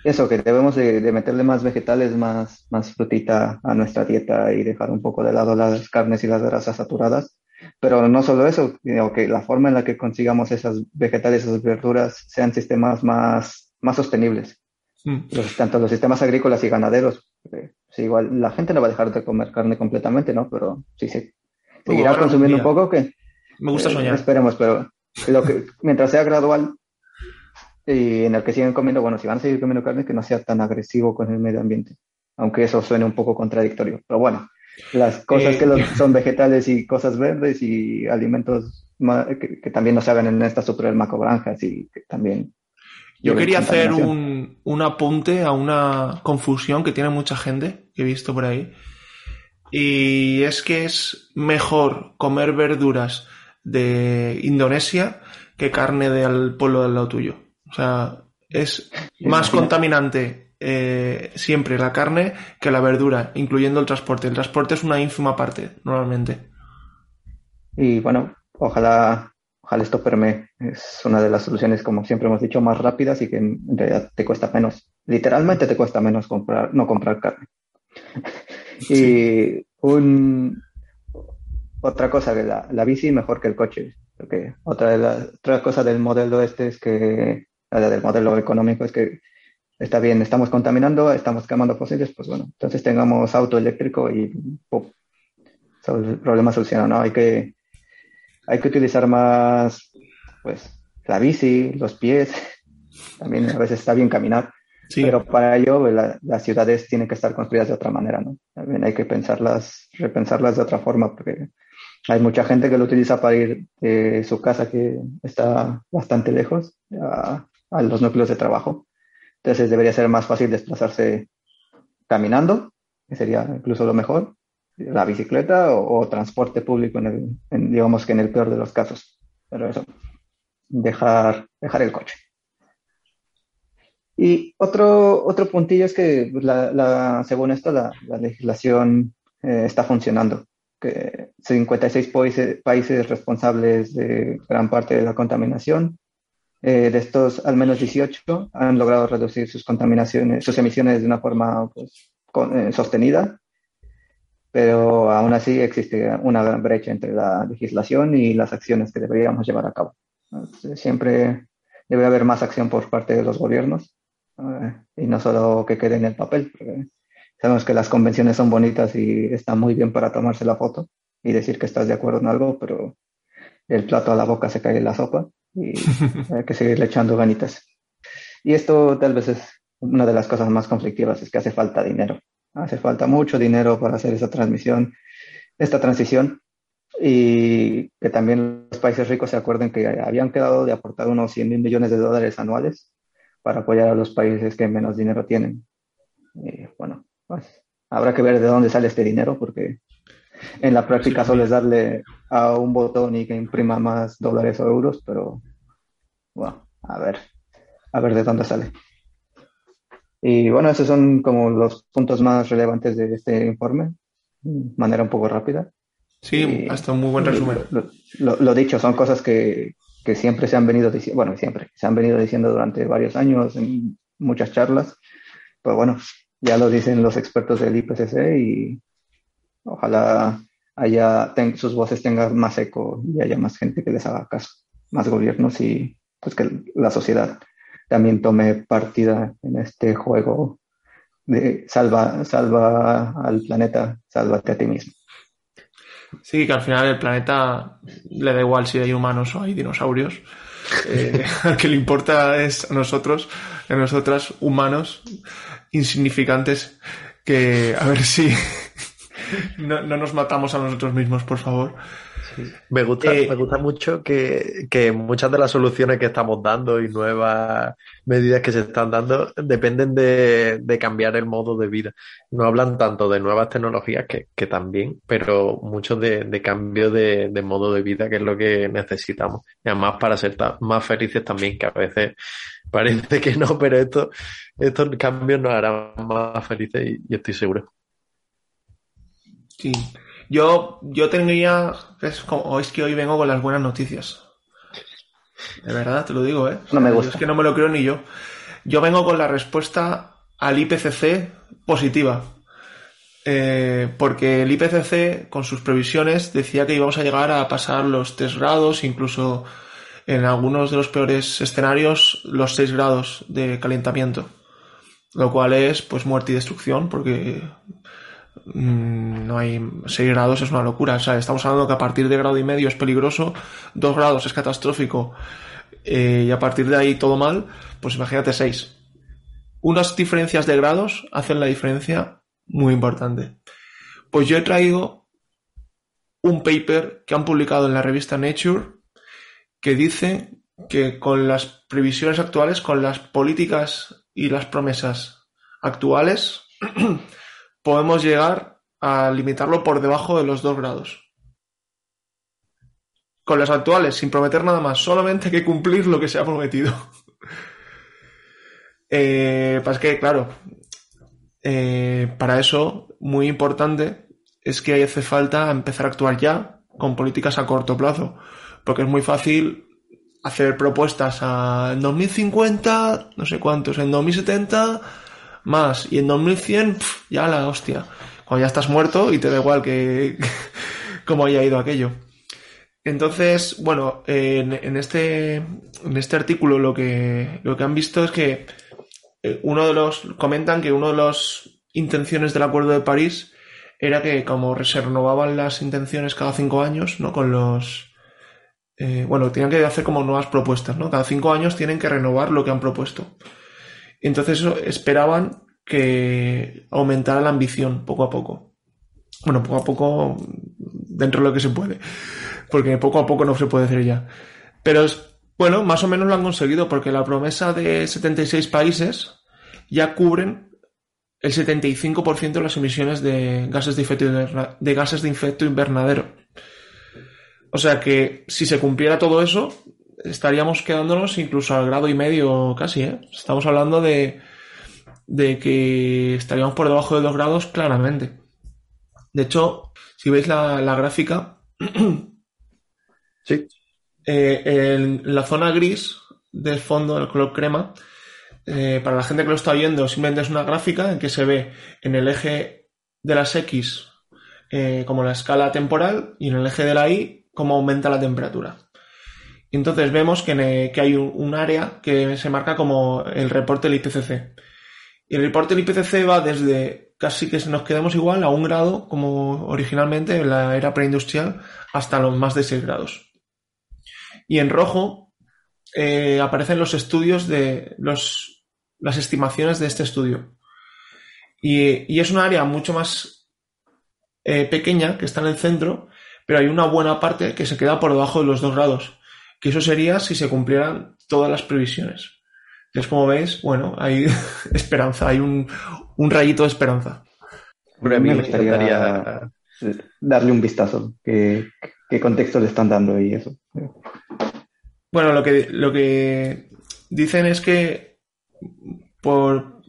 eso, que debemos de, meterle más vegetales, más, más frutita a nuestra dieta y dejar un poco de lado las carnes y las grasas saturadas. Pero no solo eso, sino que la forma en la que consigamos esas vegetales, esas verduras, sean sistemas más, más sostenibles. Mm. tanto los sistemas agrícolas y ganaderos. Sí, igual la gente no va a dejar de comer carne completamente, ¿no? Pero sí, sí. Seguirá consumiendo un poco que... Me gusta eh, soñar. esperemos, pero lo que, mientras sea gradual, y en el que siguen comiendo, bueno, si van a seguir comiendo carne, que no sea tan agresivo con el medio ambiente, aunque eso suene un poco contradictorio. Pero bueno, las cosas que eh, son vegetales y cosas verdes y alimentos que, también no se hagan en esta estructura del macrogranjas y que también... Yo quería hacer un, un apunte a una confusión que tiene mucha gente que he visto por ahí. Y es que es mejor comer verduras de Indonesia que carne del pueblo del lado tuyo. O sea, es más contaminante eh, siempre la carne que la verdura, incluyendo el transporte. El transporte es una ínfima parte, normalmente. Y bueno, ojalá, ojalá esto permee. Es una de las soluciones, como siempre hemos dicho, más rápidas y que en realidad te cuesta menos. Literalmente te cuesta menos comprar, no comprar carne. y un, otra cosa que la, la bici mejor que el coche. Porque otra de las otra cosa del modelo este es que la del modelo económico es que está bien, estamos contaminando, estamos quemando fósiles, pues bueno, entonces tengamos auto eléctrico y el problema solucionado, ¿no? Hay que, hay que utilizar más, pues, la bici, los pies, también a veces está bien caminar, pero para ello pues, las ciudades tienen que estar construidas de otra manera, ¿no? También hay que pensarlas, repensarlas de otra forma, porque hay mucha gente que lo utiliza para ir de su casa que está bastante lejos a, a los núcleos de trabajo. Entonces debería ser más fácil desplazarse caminando, que sería incluso lo mejor, la bicicleta o, transporte público, en el, digamos que en el peor de los casos. Pero eso, dejar, dejar el coche. Y otro, otro puntillo es que según esto la, legislación eh, está funcionando, que 56 países, países responsables de gran parte de la contaminación eh, de estos, al menos 18 han logrado reducir sus contaminaciones, sus emisiones de una forma pues, eh, sostenida, pero aún así existe una gran brecha entre la legislación y las acciones que deberíamos llevar a cabo. Siempre debe haber más acción por parte de los gobiernos eh, y no solo que quede en el papel. sabemos que las convenciones son bonitas y están muy bien para tomarse la foto y decir que estás de acuerdo en algo, pero el plato a la boca se cae en la sopa y hay que seguirle echando ganitas. Y esto tal vez es una de las cosas más conflictivas, es que hace falta dinero. Hace falta mucho dinero para hacer esa transmisión, esta transición y que también los países ricos se acuerden que habían quedado de aportar unos 100 mil millones de dólares anuales para apoyar a los países que menos dinero tienen. Y bueno, pues habrá que ver de dónde sale este dinero porque en la práctica solo es darle a un botón y que imprima más dólares o euros, pero bueno, a ver, a ver de dónde sale. Y bueno, esos son como los puntos más relevantes de este informe, de manera un poco rápida. Sí, hasta un muy buen resumen. Lo, dicho, son cosas que, que, siempre se han venido diciendo, bueno, siempre, se han venido diciendo durante varios años en muchas charlas, pues bueno, ya lo dicen los expertos del IPCC y Ojalá haya sus voces tengan más eco y haya más gente que les haga caso, más gobiernos y pues que la sociedad también tome partida en este juego de salva, salva al planeta, sálvate a ti mismo. Sí, que al final el planeta le da igual si hay humanos o hay dinosaurios. Eh, al que le importa es a nosotros, a nosotras, humanos, insignificantes, que a ver si no, nos matamos a nosotros mismos, por favor. Me, gusta, eh, me gusta mucho que, que, muchas de las soluciones que estamos dando y nuevas medidas que se están dando dependen de, de cambiar el modo de vida. No hablan tanto de nuevas tecnologías que, que también, pero mucho de, de cambio de, de, modo de vida, que es lo que necesitamos. Y además para ser más felices también, que a veces parece que no, pero esto, estos cambios nos harán más felices y, estoy seguro. Sí. Yo, yo tendría. Es, como, es que hoy vengo con las buenas noticias. De verdad, te lo digo, ¿eh? No me gusta. Es que no me lo creo ni yo. Yo vengo con la respuesta al IPCC positiva. Eh, porque el IPCC, con sus previsiones, decía que íbamos a llegar a pasar los 3 grados, incluso en algunos de los peores escenarios, los 6 grados de calentamiento. Lo cual es, pues, muerte y destrucción, porque no hay 6 grados es una locura. O sea, estamos hablando que a partir de grado y medio es peligroso, 2 grados es catastrófico eh, y a partir de ahí todo mal, pues imagínate 6. Unas diferencias de grados hacen la diferencia muy importante. Pues yo he traído un paper que han publicado en la revista Nature que dice que con las previsiones actuales, con las políticas y las promesas actuales, podemos llegar a limitarlo por debajo de los 2 grados. Con las actuales, sin prometer nada más, solamente hay que cumplir lo que se ha prometido. eh, pues que, claro, eh, para eso, muy importante es que hace falta empezar a actuar ya con políticas a corto plazo, porque es muy fácil hacer propuestas a en 2050, no sé cuántos, en 2070 más. Y en 2100, ya la hostia. Cuando ya estás muerto y te da igual que, cómo haya ido aquello. Entonces, bueno, en, este, en este artículo lo que, lo que han visto es que eh, uno de los, comentan que uno de las intenciones del Acuerdo de París era que como se renovaban las intenciones cada cinco años, ¿no? Con los, eh, bueno, tenían que hacer como nuevas propuestas, ¿no? Cada cinco años tienen que renovar lo que han propuesto. Entonces esperaban que aumentara la ambición poco a poco. Bueno, poco a poco dentro de lo que se puede, porque poco a poco no se puede hacer ya. Pero bueno, más o menos lo han conseguido porque la promesa de 76 países ya cubren el 75% de las emisiones de gases de efecto, de gases de efecto invernadero. O sea que si se cumpliera todo eso, estaríamos quedándonos incluso al grado y medio casi, ¿eh? Estamos hablando de, de que estaríamos por debajo de dos grados claramente. De hecho, si veis la, gráfica, sí. Eh, en la zona gris del fondo del color crema, eh, para la gente que lo está viendo, simplemente es una gráfica en que se ve en el eje de las X como la escala temporal y en el eje de la Y cómo aumenta la temperatura entonces vemos que, hay un, área que se marca como el reporte del IPCC. Y el reporte del IPCC va desde casi que nos quedemos igual a un grado, como originalmente en la era preindustrial, hasta los más de 6 grados. Y en rojo eh, aparecen los estudios de los, las estimaciones de este estudio. Y, es un área mucho más eh, pequeña que está en el centro, pero hay una buena parte que se queda por debajo de los 2 grados que eso sería si se cumplieran todas las previsiones. Entonces, como veis, bueno, hay esperanza, hay un, rayito de esperanza. me gustaría darle un vistazo, qué, contexto le están dando y eso. Bueno, lo que, lo que dicen es que por,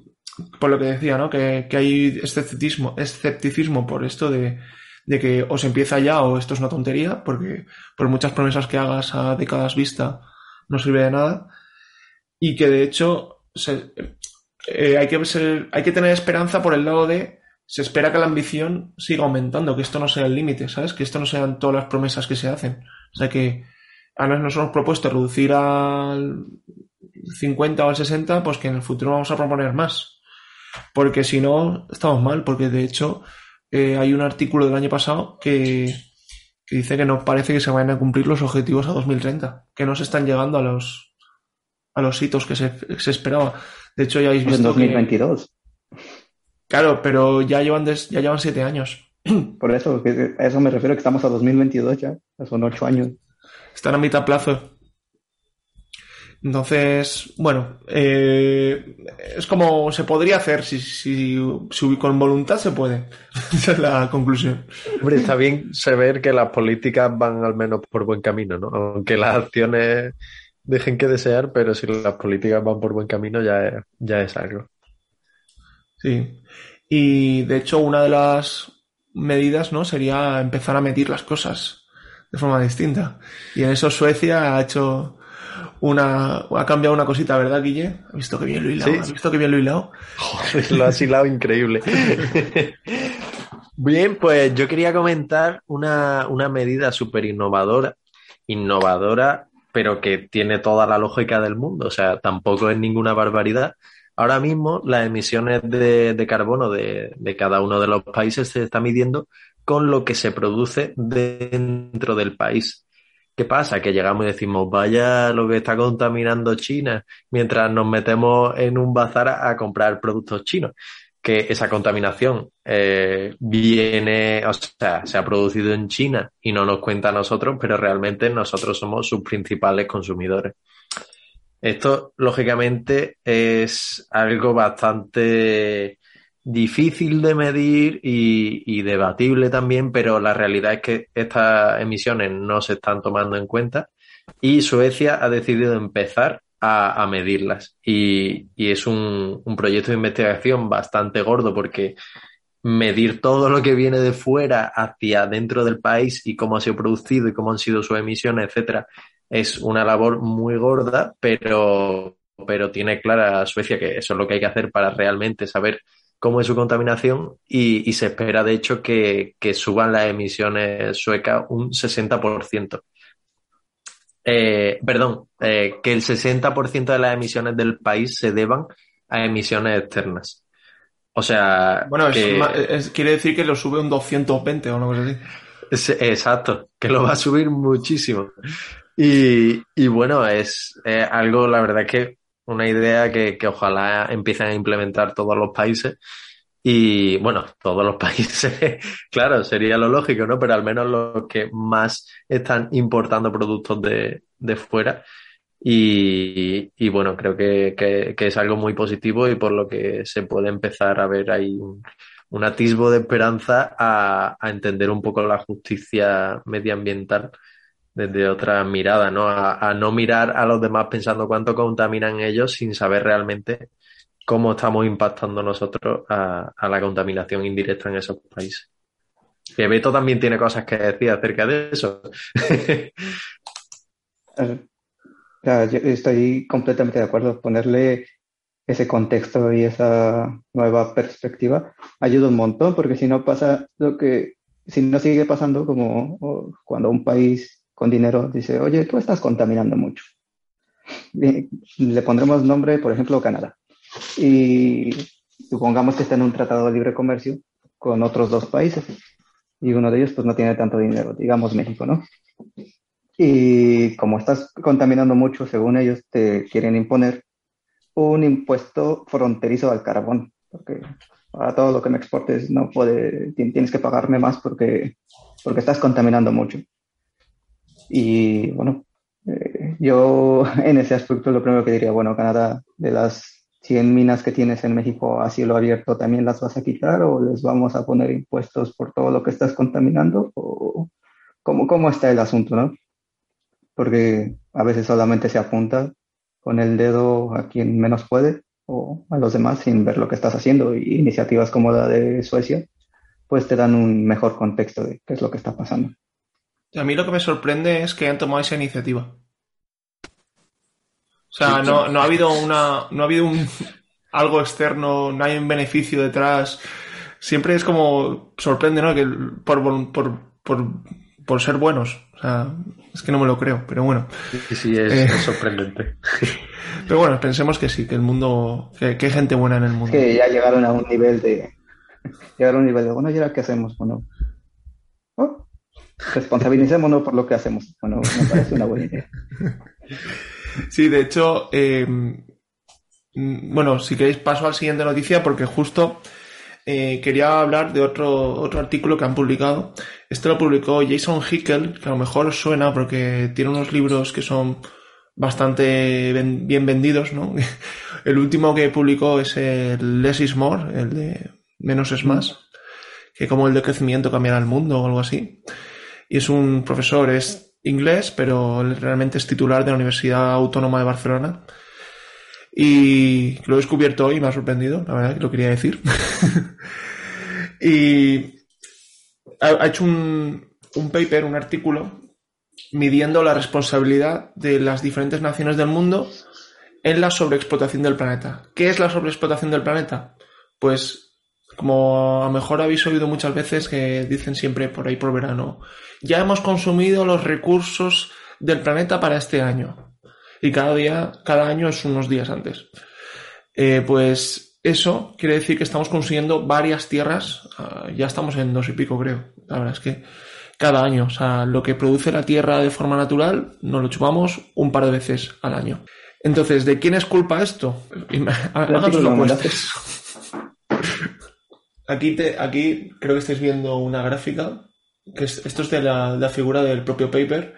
por lo que decía, ¿no? Que, que hay escepticismo, escepticismo por esto de, de que o se empieza ya o esto es una tontería, porque por muchas promesas que hagas a décadas vista no sirve de nada. Y que de hecho eh, hay, que hay que tener esperanza por el lado de se espera que la ambición siga aumentando, que esto no sea el límite, ¿sabes? Que esto no sean todas las promesas que se hacen. O sea que nos hemos propuesto reducir al 50 o al 60, pues que en el futuro vamos a proponer más. Porque si no, estamos mal, porque de hecho eh, hay un artículo del año pasado que, dice que no parece que se vayan a cumplir los objetivos a 2030, que no se están llegando a los a los hitos que se, esperaba. De hecho, ya habéis visto en 2022. Claro, pero ya llevan ya llevan siete años. Por eso, a eso me refiero que estamos a 2022 ya, son ocho años. Están a mitad plazo. Entonces, bueno, eh, es como se podría hacer, si, si, con voluntad se puede. Esa es la conclusión. Hombre, está bien saber que las políticas van al menos por buen camino, ¿no? Aunque las acciones dejen que desear, pero si las políticas van por buen camino ya es, ya es algo. Sí. Y de hecho, una de las medidas, ¿no? Sería empezar a medir las cosas de forma distinta. Y en eso Suecia ha hecho una, ha cambiado una cosita, ¿verdad, Guille? ¿Has visto que bien lo hilado? ¿Has visto que bien lo hilado? Joder, lo has hilado increíble. bien, pues yo quería comentar una, una medida súper innovadora, innovadora, pero que tiene toda la lógica del mundo, o sea, tampoco es ninguna barbaridad. Ahora mismo las emisiones de, de carbono de, de cada uno de los países se está midiendo con lo que se produce dentro del país. ¿Qué pasa? Que llegamos y decimos, vaya lo que está contaminando China, mientras nos metemos en un bazar a, comprar productos chinos. Que esa contaminación eh, viene, o sea, se ha producido en China y no nos cuenta a nosotros, pero realmente nosotros somos sus principales consumidores. Esto, lógicamente, es algo bastante difícil de medir y, debatible también, pero la realidad es que estas emisiones no se están tomando en cuenta y Suecia ha decidido empezar a, medirlas. Y, es un, un, proyecto de investigación bastante gordo porque medir todo lo que viene de fuera hacia dentro del país y cómo ha sido producido y cómo han sido sus emisiones, etcétera, es una labor muy gorda, pero, pero tiene clara Suecia que eso es lo que hay que hacer para realmente saber cómo es su contaminación y, se espera, de hecho, que, suban las emisiones suecas un 60%. Eh, perdón, eh, que el 60% de las emisiones del país se deban a emisiones externas. O sea. Bueno, quiere decir que lo sube un 220 o algo así. exacto, que lo va a subir muchísimo. Y, bueno, es, es, algo, la verdad, que una idea que, que ojalá empiecen a implementar todos los países. Y bueno, todos los países, claro, sería lo lógico, ¿no? Pero al menos los que más están importando productos de, de fuera. Y, y, bueno, creo que, que, es algo muy positivo y por lo que se puede empezar a ver ahí un, atisbo de esperanza a, entender un poco la justicia medioambiental desde otra mirada, ¿no? A, no mirar a los demás pensando cuánto contaminan ellos sin saber realmente cómo estamos impactando nosotros a, la contaminación indirecta en esos países. Que Beto también tiene cosas que decir acerca de eso. estoy completamente de acuerdo. Ponerle ese contexto y esa nueva perspectiva ayuda un montón, porque si no pasa lo que, si no sigue pasando como cuando un país con dinero dice, oye, tú estás contaminando mucho. le pondremos nombre, por ejemplo, Canadá. Y supongamos que está en un tratado de libre comercio con otros dos países. Y uno de ellos pues no tiene tanto dinero, digamos México, ¿no? Y como estás contaminando mucho, según ellos te quieren imponer un impuesto fronterizo al carbón, porque a todo lo que me exportes no puede, tienes que pagarme más porque, porque estás contaminando mucho. Y bueno, eh, yo en ese aspecto lo primero que diría, bueno, Canadá, de las 100 minas que tienes en México a cielo abierto, ¿también las vas a quitar o les vamos a poner impuestos por todo lo que estás contaminando? ¿O cómo, cómo está el asunto, no? Porque a veces solamente se apunta con el dedo a quien menos puede o a los demás sin ver lo que estás haciendo. Y iniciativas como la de Suecia, pues te dan un mejor contexto de qué es lo que está pasando. A mí lo que me sorprende es que hayan tomado esa iniciativa. O sea, no, no ha habido una. No ha habido un algo externo, no hay un beneficio detrás. Siempre es como. sorprende, ¿no? Que por, por, por, por ser buenos. O sea, es que no me lo creo, pero bueno. Sí, sí, es, eh, sorprendente. Pero bueno, pensemos que sí, que el mundo. Que, hay gente buena en el mundo. que ya llegaron a un nivel de. Llegaron a un nivel de. Bueno, ¿y ahora qué hacemos? Bueno. Responsabilicémonos por lo que hacemos. Bueno, me parece una buena idea. Sí, de hecho, eh, bueno, si queréis paso a la siguiente noticia porque justo eh, quería hablar de otro, otro artículo que han publicado. Este lo publicó Jason Hickel, que a lo mejor os suena porque tiene unos libros que son bastante bien vendidos, ¿no? El último que publicó es el Less is More, el de Menos es Más, que como el de crecimiento cambiará el mundo o algo así. Y es un profesor, es inglés, pero realmente es titular de la Universidad Autónoma de Barcelona. Y lo he descubierto hoy me ha sorprendido, la verdad que lo quería decir. y ha, hecho un, un paper, un artículo, midiendo la responsabilidad de las diferentes naciones del mundo en la sobreexplotación del planeta. ¿Qué es la sobreexplotación del planeta? Pues como a lo mejor habéis oído muchas veces que dicen siempre por ahí por verano, ya hemos consumido los recursos del planeta para este año. Y cada día, cada año es unos días antes. Eh, pues eso quiere decir que estamos consiguiendo varias tierras, ah, ya estamos en dos y pico creo. La verdad es que cada año, o sea, lo que produce la Tierra de forma natural, nos lo chupamos un par de veces al año. Entonces, ¿de quién es culpa esto? Aquí, te, aquí creo que estáis viendo una gráfica, que esto es de la, figura del propio paper,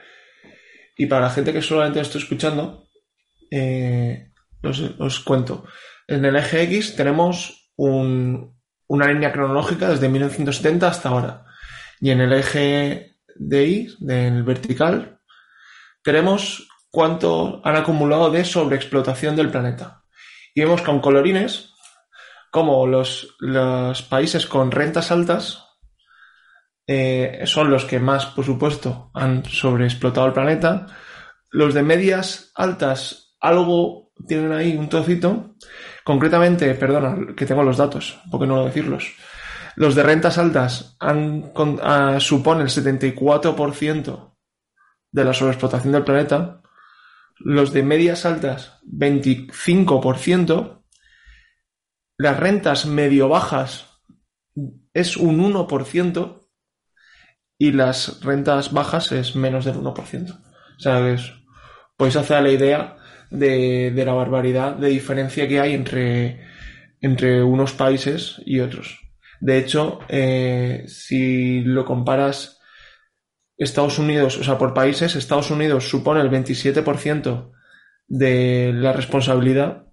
y para la gente que solamente lo estoy escuchando, eh, os, cuento. En el eje X tenemos una línea cronológica desde 1970 hasta ahora. Y en el eje de Y, del vertical, tenemos cuánto han acumulado de sobreexplotación del planeta. Y vemos con colorines como los, los países con rentas altas eh, son los que más, por supuesto, han sobreexplotado el planeta. Los de medias altas algo tienen ahí un trocito. Concretamente, perdona, que tengo los datos, porque no decirlos. Los de rentas altas han, ah, supone el 74% de la sobreexplotación del planeta. Los de medias altas, 25%. Las rentas medio bajas es un 1% y las rentas bajas es menos del 1%. O sea, podéis hacer la idea de, de, la barbaridad de diferencia que hay entre, entre unos países y otros. De hecho, eh, si lo comparas Estados Unidos, o sea, por países, Estados Unidos supone el 27% de la responsabilidad.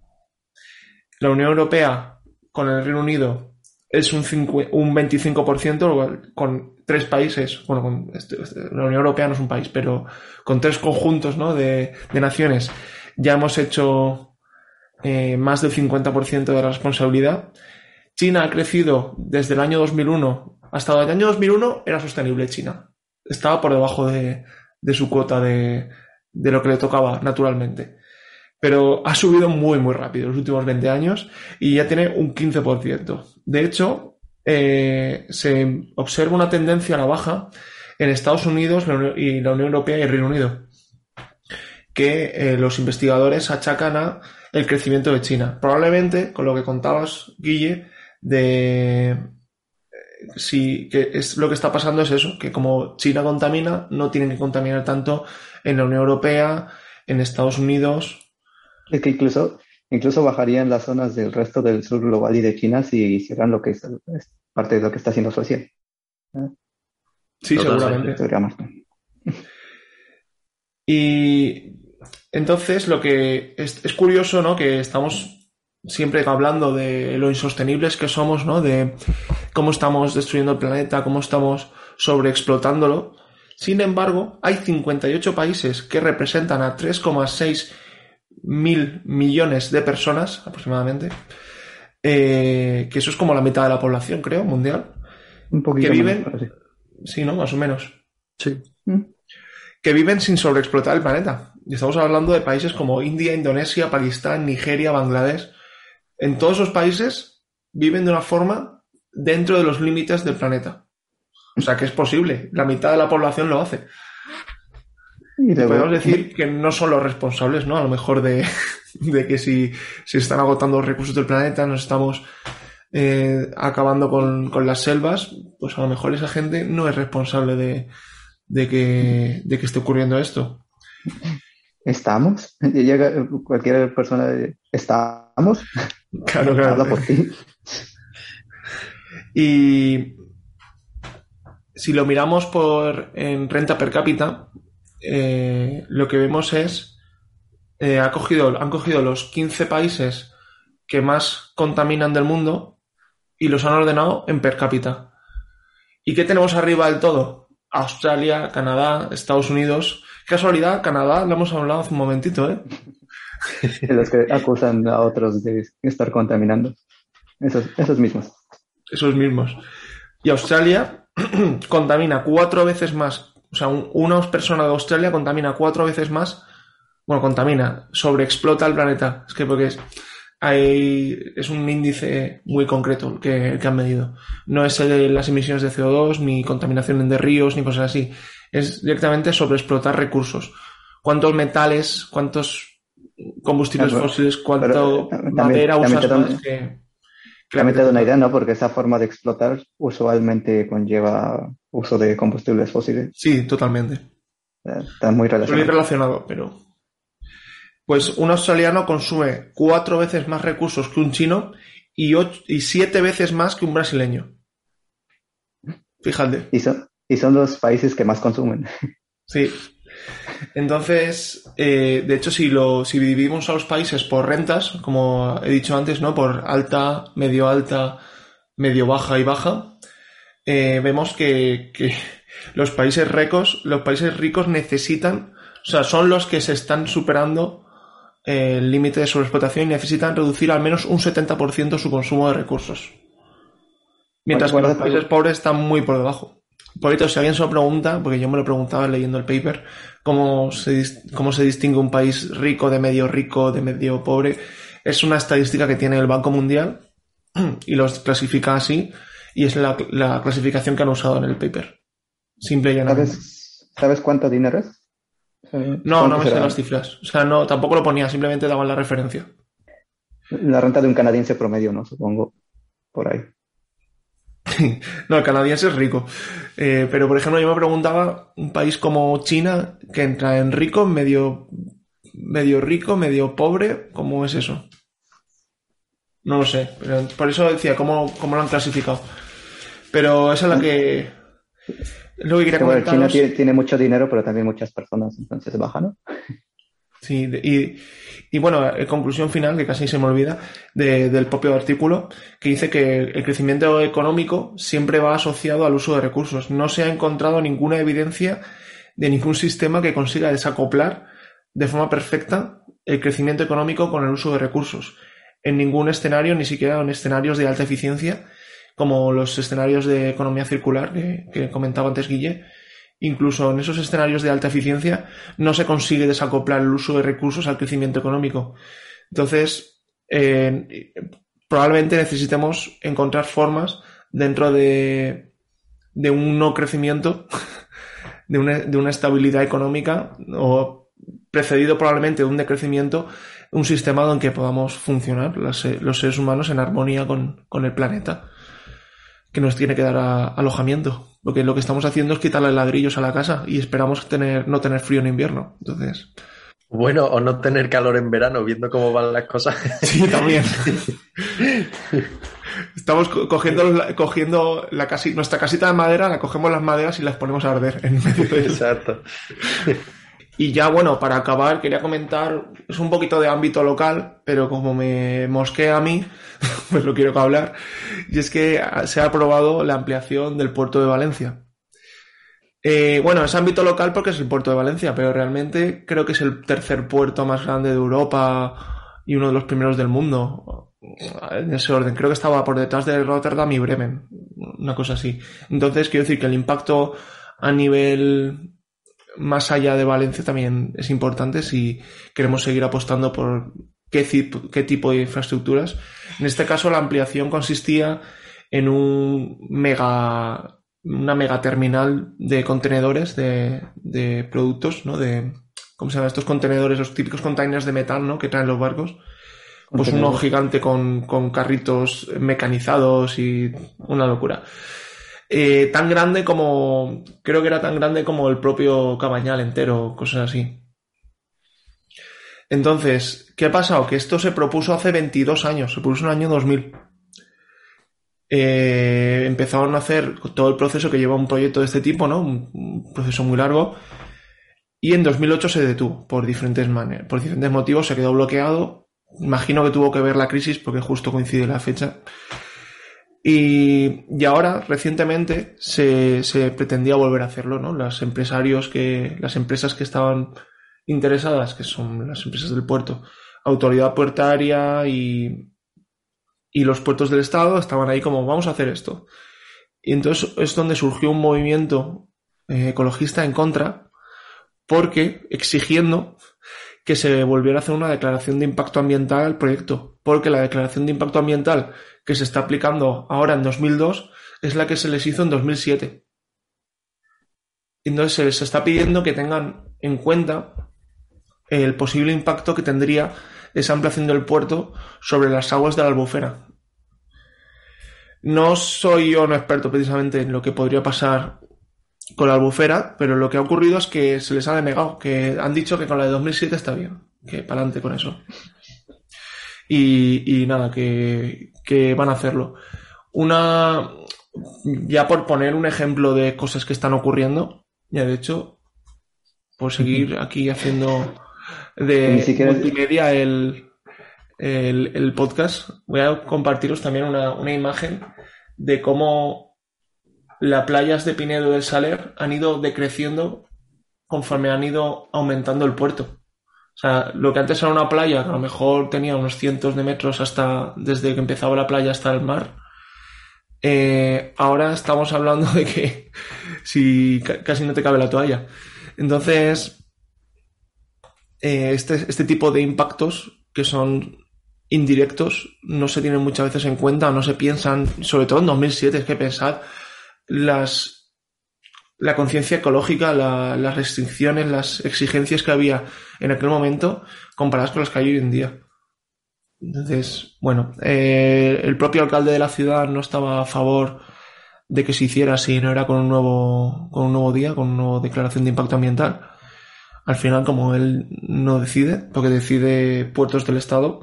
La Unión Europea con el Reino Unido es un, un 25%, con tres países, bueno, con este, este, la Unión Europea no es un país, pero con tres conjuntos ¿no? de, de naciones ya hemos hecho eh, más del 50% de la responsabilidad. China ha crecido desde el año 2001 hasta el año 2001 era sostenible China. Estaba por debajo de, su cuota de, lo que le tocaba naturalmente. Pero ha subido muy, muy rápido los últimos 20 años y ya tiene un 15%. De hecho, eh, se observa una tendencia a la baja en Estados Unidos y la Unión Europea y el Reino Unido, que eh, los investigadores achacan a el crecimiento de China. Probablemente, con lo que contabas, Guille, de eh, si que es lo que está pasando es eso, que como China contamina, no tienen que contaminar tanto en la Unión Europea, en Estados Unidos. Es que incluso, incluso bajarían las zonas del resto del sur global y de China si hicieran lo que es, parte de lo que está haciendo Suecia. ¿Eh? Sí, seguramente. Y entonces lo que es, es curioso, ¿no? Que estamos siempre hablando de lo insostenibles que somos, ¿no? De cómo estamos destruyendo el planeta, cómo estamos sobreexplotándolo. Sin embargo, hay 58 países que representan a 3,6 mil millones de personas aproximadamente, eh, que eso es como la mitad de la población, creo, mundial, Un poquito que viven, sí. ¿no? Más o menos. Sí. Mm. Que viven sin sobreexplotar el planeta. Y estamos hablando de países como India, Indonesia, Pakistán, Nigeria, Bangladesh, en todos esos países viven de una forma dentro de los límites del planeta. O sea que es posible, la mitad de la población lo hace. Y podemos decir que no son los responsables, ¿no? A lo mejor de, que si se están agotando los recursos del planeta, nos estamos eh, acabando con, las selvas, pues a lo mejor esa gente no es responsable de, de, que, de que esté ocurriendo esto. ¿Estamos? Llega cualquier persona, ¿estamos? Claro, claro. por ti. Y si lo miramos por en renta per cápita, eh, lo que vemos es eh, ha cogido, han cogido los 15 países que más contaminan del mundo y los han ordenado en per cápita. ¿Y qué tenemos arriba del todo? Australia, Canadá, Estados Unidos. Casualidad, Canadá, lo hemos hablado hace un momentito, ¿eh? los que acusan a otros de estar contaminando. Esos, esos mismos. Esos mismos. Y Australia contamina cuatro veces más. O sea, una persona de Australia contamina cuatro veces más. Bueno, contamina, sobreexplota el planeta. Es que porque es, hay, es un índice muy concreto que, que han medido. No es el de las emisiones de CO2, ni contaminación de ríos, ni cosas así. Es directamente sobreexplotar recursos. ¿Cuántos metales, cuántos combustibles fósiles, cuánto madera usas más que, También te da una idea, ¿no? Porque esa forma de explotar usualmente conlleva uso de combustibles fósiles. Sí, totalmente. Está muy relacionado. Muy relacionado, pero... Pues un australiano consume cuatro veces más recursos que un chino y, y siete veces más que un brasileño. Fíjate. Y son, y son los países que más consumen. Sí, entonces, eh, de hecho, si, lo, si dividimos a los países por rentas, como he dicho antes, ¿no? Por alta, medio alta, medio baja y baja, eh, vemos que, que, los países ricos, los países ricos necesitan, o sea, son los que se están superando eh, el límite de sobreexplotación y necesitan reducir al menos un 70% su consumo de recursos. Mientras que los países pobres están muy por debajo. Por eso, si alguien se lo pregunta, porque yo me lo preguntaba leyendo el paper, cómo se, cómo se distingue un país rico de medio rico, de medio pobre, es una estadística que tiene el Banco Mundial y los clasifica así, y es la, clasificación que han usado en el paper. Simple y ¿Sabes, ¿Sabes cuánto dinero es? No, no me sé las cifras. O sea, no, tampoco lo ponía, simplemente daban la referencia. La renta de un canadiense promedio, ¿no? Supongo, por ahí. no, el canadiense es rico. Eh, pero, por ejemplo, yo me preguntaba, un país como China, que entra en rico, medio, medio rico, medio pobre, ¿cómo es eso? No lo sé. Pero por eso decía, ¿cómo, cómo lo han clasificado? Pero esa es la que... lo que quería comentar. China tiene, tiene, mucho dinero, pero también muchas personas, entonces baja, ¿no? Sí, y, y bueno, eh, conclusión final, que casi se me olvida, del propio artículo, que dice que el crecimiento económico siempre va asociado al uso de recursos. No se ha encontrado ninguna evidencia de ningún sistema que consiga desacoplar de forma perfecta el crecimiento económico con el uso de recursos. En ningún escenario, ni siquiera en escenarios de alta eficiencia, como los escenarios de economía circular que, que comentaba antes Guille, incluso en esos escenarios de alta eficiencia, no se consigue desacoplar el uso de recursos al crecimiento económico. Entonces, eh, probablemente necesitemos encontrar formas dentro de, de un no crecimiento, de una, de una estabilidad económica o precedido probablemente de un decrecimiento, un sistema en que podamos funcionar los, seres humanos en armonía con, con el planeta que nos tiene que dar alojamiento. Porque lo que estamos haciendo es quitarle ladrillos a la casa y esperamos tener, no tener frío en invierno. Entonces. Bueno, o no tener calor en verano, viendo cómo van las cosas. Sí, también. Estamos cogiendo, cogiendo la casi, nuestra casita de madera, la cogemos las maderas y las ponemos a arder en medio de Exacto. Y ya, bueno, para acabar, quería comentar, es un poquito de ámbito local, pero como me mosquea a mí, pues lo quiero hablar, y es que se ha aprobado la ampliación del puerto de Valencia. Eh, bueno, es ámbito local porque es el puerto de Valencia, pero realmente creo que es el tercer puerto más grande de Europa y uno de los primeros del mundo. En ese orden, creo que estaba por detrás de Rotterdam y Bremen, una cosa así. Entonces, quiero decir que el impacto a nivel más allá de Valencia también es importante si queremos seguir apostando por qué, qué tipo de infraestructuras. En este caso, la ampliación consistía en un mega, una mega terminal de contenedores de, de productos, ¿no? De, ¿cómo se llama? Estos contenedores, los típicos containers de metal, ¿no? Que traen los barcos. Pues uno gigante con, con carritos mecanizados y una locura. Eh, tan grande como, creo que era tan grande como el propio Cabañal entero, cosas así. Entonces, ¿qué ha pasado? Que esto se propuso hace 22 años, se propuso en el año 2000. eh, empezaron a hacer todo el proceso que lleva un proyecto de este tipo, ¿no? Un, proceso muy largo. Y en 2008 se detuvo por diferentes por diferentes motivos, se quedó bloqueado. Imagino que tuvo que ver la crisis porque justo coincide la fecha. Y, y ahora, recientemente, se, se, pretendía volver a hacerlo, ¿no? Los empresarios que, las empresas que estaban interesadas, que son las empresas del puerto, autoridad puertaria y, y los puertos del Estado estaban ahí como, vamos a hacer esto. Y entonces es donde surgió un movimiento eh, ecologista en contra, porque exigiendo que se volviera a hacer una declaración de impacto ambiental al proyecto, porque la declaración de impacto ambiental que se está aplicando ahora en 2002 es la que se les hizo en 2007. Entonces se les está pidiendo que tengan en cuenta el posible impacto que tendría esa ampliación del puerto sobre las aguas de la albufera. No soy yo un experto precisamente en lo que podría pasar con la albufera, pero lo que ha ocurrido es que se les ha denegado, que han dicho que con la de 2007 está bien, que para adelante con eso. Y, nada, que, que van a hacerlo. Una, ya por poner un ejemplo de cosas que están ocurriendo, ya de hecho, por seguir aquí haciendo de multimedia el, el, podcast, voy a compartiros también una, una, imagen de cómo las playas de Pinedo del Saler han ido decreciendo conforme han ido aumentando el puerto. O sea, lo que antes era una playa, a lo mejor tenía unos cientos de metros hasta desde que empezaba la playa hasta el mar, eh, ahora estamos hablando de que si casi no te cabe la toalla. Entonces, eh, este, este tipo de impactos que son indirectos no se tienen muchas veces en cuenta, no se piensan, sobre todo en 2007, es que pensad las, la conciencia ecológica, las restricciones, las exigencias que había en aquel momento comparadas con las que hay hoy en día. Entonces, bueno, eh, el propio alcalde de la ciudad no estaba a favor de que se hiciera si no era con un nuevo, con un nuevo día, con una nueva declaración de impacto ambiental al final, como él no decide, porque decide puertos del Estado,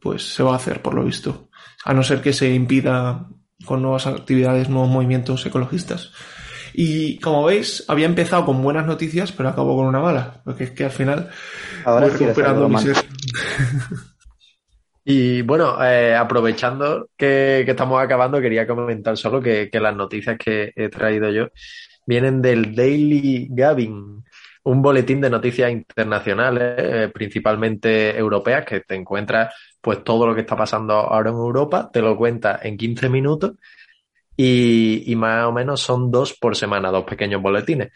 pues se va a hacer, por lo visto. A no ser que se impida con nuevas actividades, nuevos movimientos ecologistas. Y como veis, había empezado con buenas noticias, pero acabó con una mala, porque es que al final Ahora voy recuperando mi Y bueno, eh, aprovechando que, estamos acabando, quería comentar solo que, que, las noticias que he traído yo vienen del Daily Gavin, un boletín de noticias internacionales, eh, principalmente europeas, que te encuentras pues todo lo que está pasando ahora en Europa, te lo cuenta en 15 minutos y, y más o menos son dos por semana, dos pequeños boletines.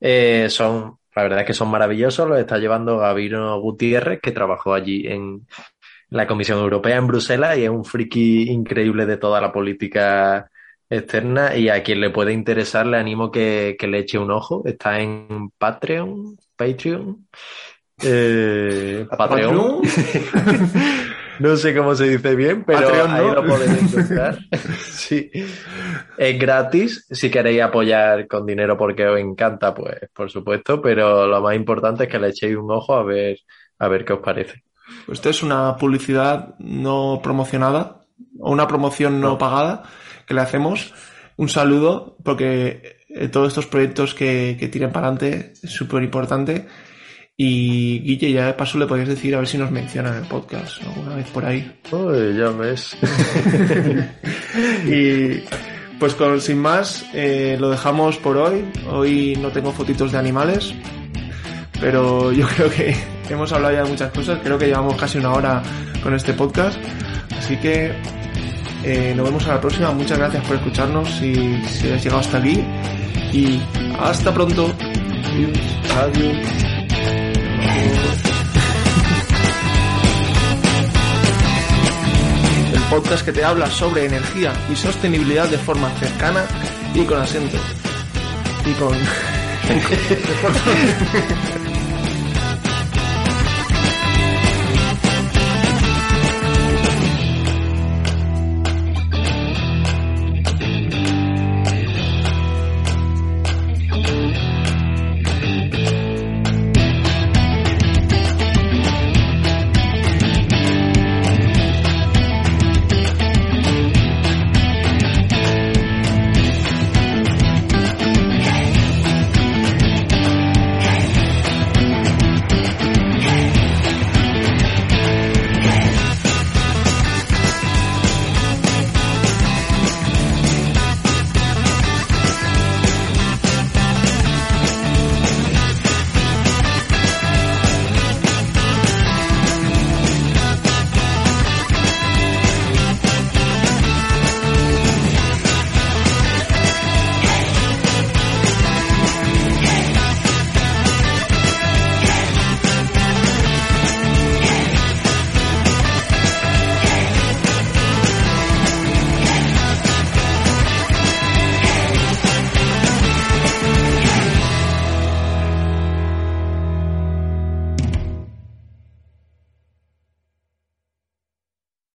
Eh, son, la verdad es que son maravillosos, los está llevando Gabino Gutiérrez, que trabajó allí en la Comisión Europea en Bruselas y es un friki increíble de toda la política externa y a quien le puede interesar le animo que, le eche un ojo. Está en Patreon, Patreon, eh, Patreon. no sé cómo se dice bien, pero ahí lo podéis encontrar. sí. Es gratis. Si queréis apoyar con dinero porque os encanta, pues por supuesto, pero lo más importante es que le echéis un ojo a ver, a ver qué os parece. Esto es una publicidad no promocionada o una promoción no. pagada que le hacemos. Un saludo, porque eh, todos estos proyectos que, que tiran para adelante es súper importante. Y Guille, ya de paso le podéis decir a ver si nos mencionan en el podcast alguna vez por ahí. ya ves. y pues con, sin más, eh, lo dejamos por hoy. Hoy no tengo fotitos de animales, pero yo creo que hemos hablado ya de muchas cosas. Creo que llevamos casi una hora con este podcast. Así que eh, nos vemos a la próxima. Muchas gracias por escucharnos si, si has llegado hasta aquí. Y hasta pronto. Adiós. El podcast que te habla sobre energía y sostenibilidad de forma cercana y con acento. Y con...